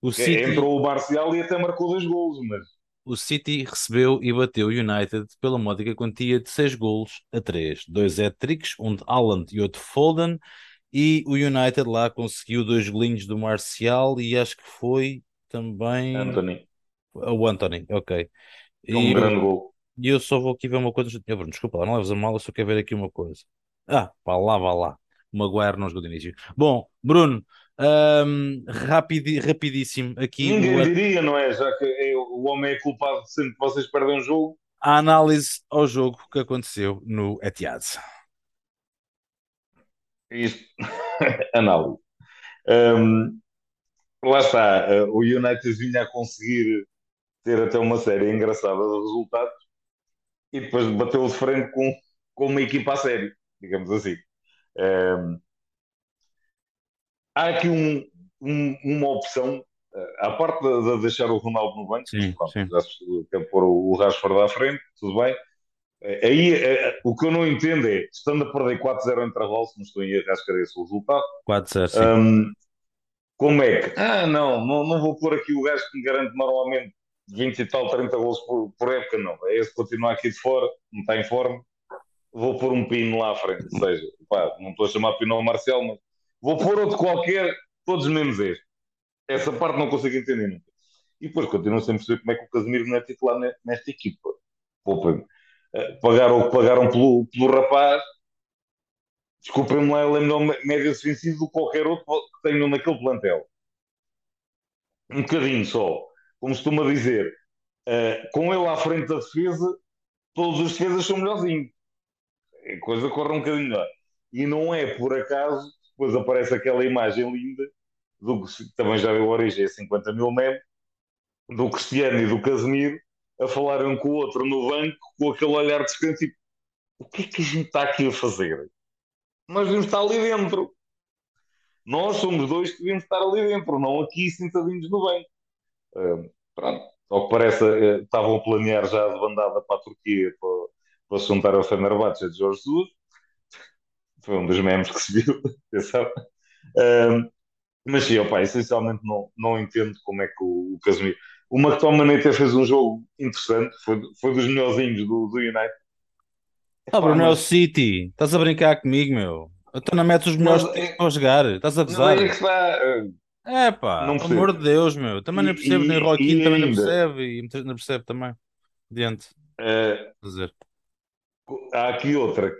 O City... Entrou o Marcial e até marcou dois golos, mas o City recebeu e bateu o United pela módica quantia de 6 golos a 3. Dois hat-tricks, um de Haaland e outro Foden, e o United lá conseguiu dois golinhos do Marcial e acho que foi também... Anthony. O Anthony, ok. É um e grande eu, gol. E eu só vou aqui ver uma coisa... Desculpa lá, não leves a mal, eu só quero ver aqui uma coisa. Ah, vá lá, vá lá. O Maguire não jogou de início. Bom, Bruno, um, rapid, rapidíssimo aqui. Ninguém o... diria, não é? Já que é, o homem é culpado sempre que vocês perdem um jogo. A análise ao jogo que aconteceu no Etihad. Isto, análise. Um, lá está, uh, o United vinha a conseguir ter até uma série engraçada de resultados e depois bateu de frente com, com uma equipa a sério, digamos assim. Um, há aqui um, um, uma opção, eh, à parte de, de, deixar o Ronaldo no banco, sim, pronto, sim. já se quer pôr o, o Rashford à frente, tudo bem. Eh, aí é, o que eu não entendo é, estando a perder 4-0 entre a se não estou em erro, acho que era esse o resultado. 4-0, sim. Um, como é que, ah, não, não, não vou pôr aqui o gajo que me garante normalmente 20 e tal, 30 gols por, por época, não. É esse que continua aqui de fora, não está em forma. Vou pôr um pino lá à frente. Ou seja, pá, não estou a chamar pino ao Marcelo, mas Vou pôr outro qualquer, todos menos este. Essa parte não consigo entender nunca. E depois continuo sem perceber como é que o Casemiro não é titular nesta equipa. Poupa-me. Eh, pagaram o que pagaram pelo, pelo rapaz. Desculpem-me lá, ele é melhor médio defensivo do que qualquer outro que tenham naquele plantel. Um bocadinho só. Como costuma dizer, uh, com ele à frente da defesa, todos os defesas são melhorzinhos. A coisa corre um bocadinho melhor. E não é por acaso depois aparece aquela imagem linda, do que também já deu origem a 50 mil memes, do Cristiano e do Casemiro a falarem um com o outro no banco com aquele olhar descrente, tipo, o que é que a gente está aqui a fazer? Nós devemos estar ali dentro. Nós somos dois que devemos estar ali dentro, não aqui sentadinhos no banco. Pronto, ao que parece, uh, estavam a planear já a bandada para a Turquia para, para se juntar ao Fenerbahçe de Jorge Jesus foi um dos memes que se viu. *laughs* Um, mas sim, opa, essencialmente não, não entendo como é que o, o Casemiro. O McTominay até fez um jogo interessante, foi, foi dos melhorzinhos do, do United. Ah, Bruno, é o City, estás a brincar comigo, meu. Então não metes os melhores é, para jogar, estás a gozar. Não é está. É pá, pelo amor de Deus, meu. Também não percebo, nem o Roquinho também não percebe, e não percebe também. Diante. É, há aqui outra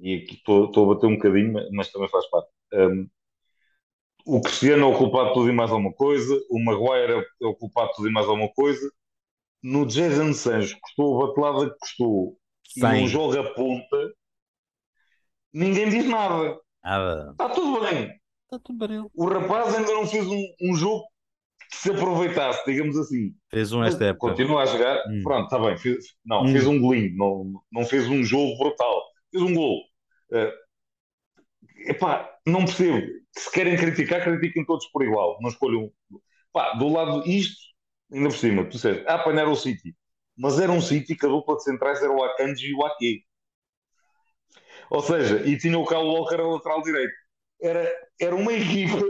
e aqui estou, estou a bater um bocadinho, mas também faz parte. Um, o Cristiano é o culpado de tudo e mais alguma coisa, o Maguire é o culpado de tudo e mais alguma coisa. No Jason Sancho custou a batelada que custou e não joga ponta, ninguém diz nada. Nada. Está tudo bem. Está tudo bem. O rapaz ainda não fez um, um jogo que se aproveitasse, digamos assim. Fez um esta época. Continua a jogar. Hum. Pronto, está bem. Fez, não, hum. fez um golinho. Não, não fez um jogo brutal. Fez um gol. Uh, epá, não percebo. Se querem criticar, critiquem todos por igual. Não escolham. Do lado isto, ainda por cima, tu disseste, ah, apanhar o City. Mas era um City que a dupla de centrais era o Akanji e o Ake. Ou seja, e tinha o Kyle Walker a lateral direito. Era, era uma equipa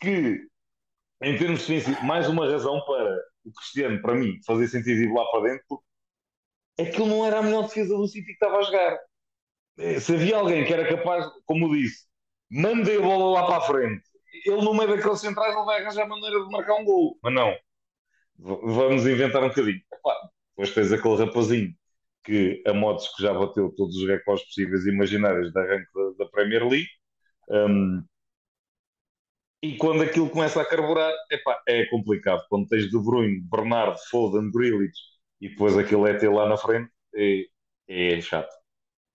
que, em termos defensivos, mais uma razão para o Cristiano, para mim, fazer sentido ir lá para dentro, porque aquilo não era a melhor defesa do City que estava a jogar. Eh, se havia alguém que era capaz, como disse, mandei a bola lá para a frente. Ele, no meio daqueles centrais, ele vai arranjar maneira de marcar um gol. Mas não. V vamos inventar um bocadinho. Epá, depois tens aquele rapazinho que a modos que já bateu todos os recordes possíveis e imaginários da arranque da, da Premier League. Um, e quando aquilo começa a carburar, epá, é complicado. Quando tens De Bruyne, Bernardo, Foden, Grealish e depois aquilo é ter lá na frente, é, é chato.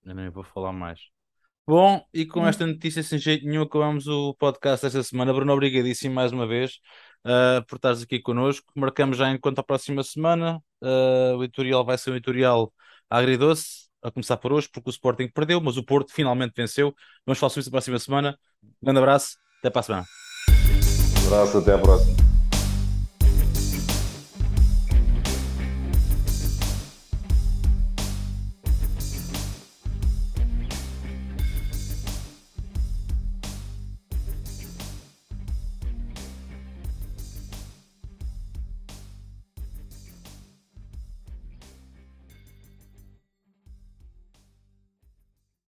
Eu nem vou falar mais. Bom, e com esta notícia sem jeito nenhum acabamos o podcast esta semana. Bruno, obrigadíssimo mais uma vez uh, por estares aqui connosco. Marcamos já enquanto a próxima semana. Uh, o editorial vai ser um editorial agridoce, a começar por hoje, porque o Sporting perdeu, mas o Porto finalmente venceu. Vamos falar sobre isso na próxima semana. Um grande abraço, até para a semana. Um abraço, até à próxima.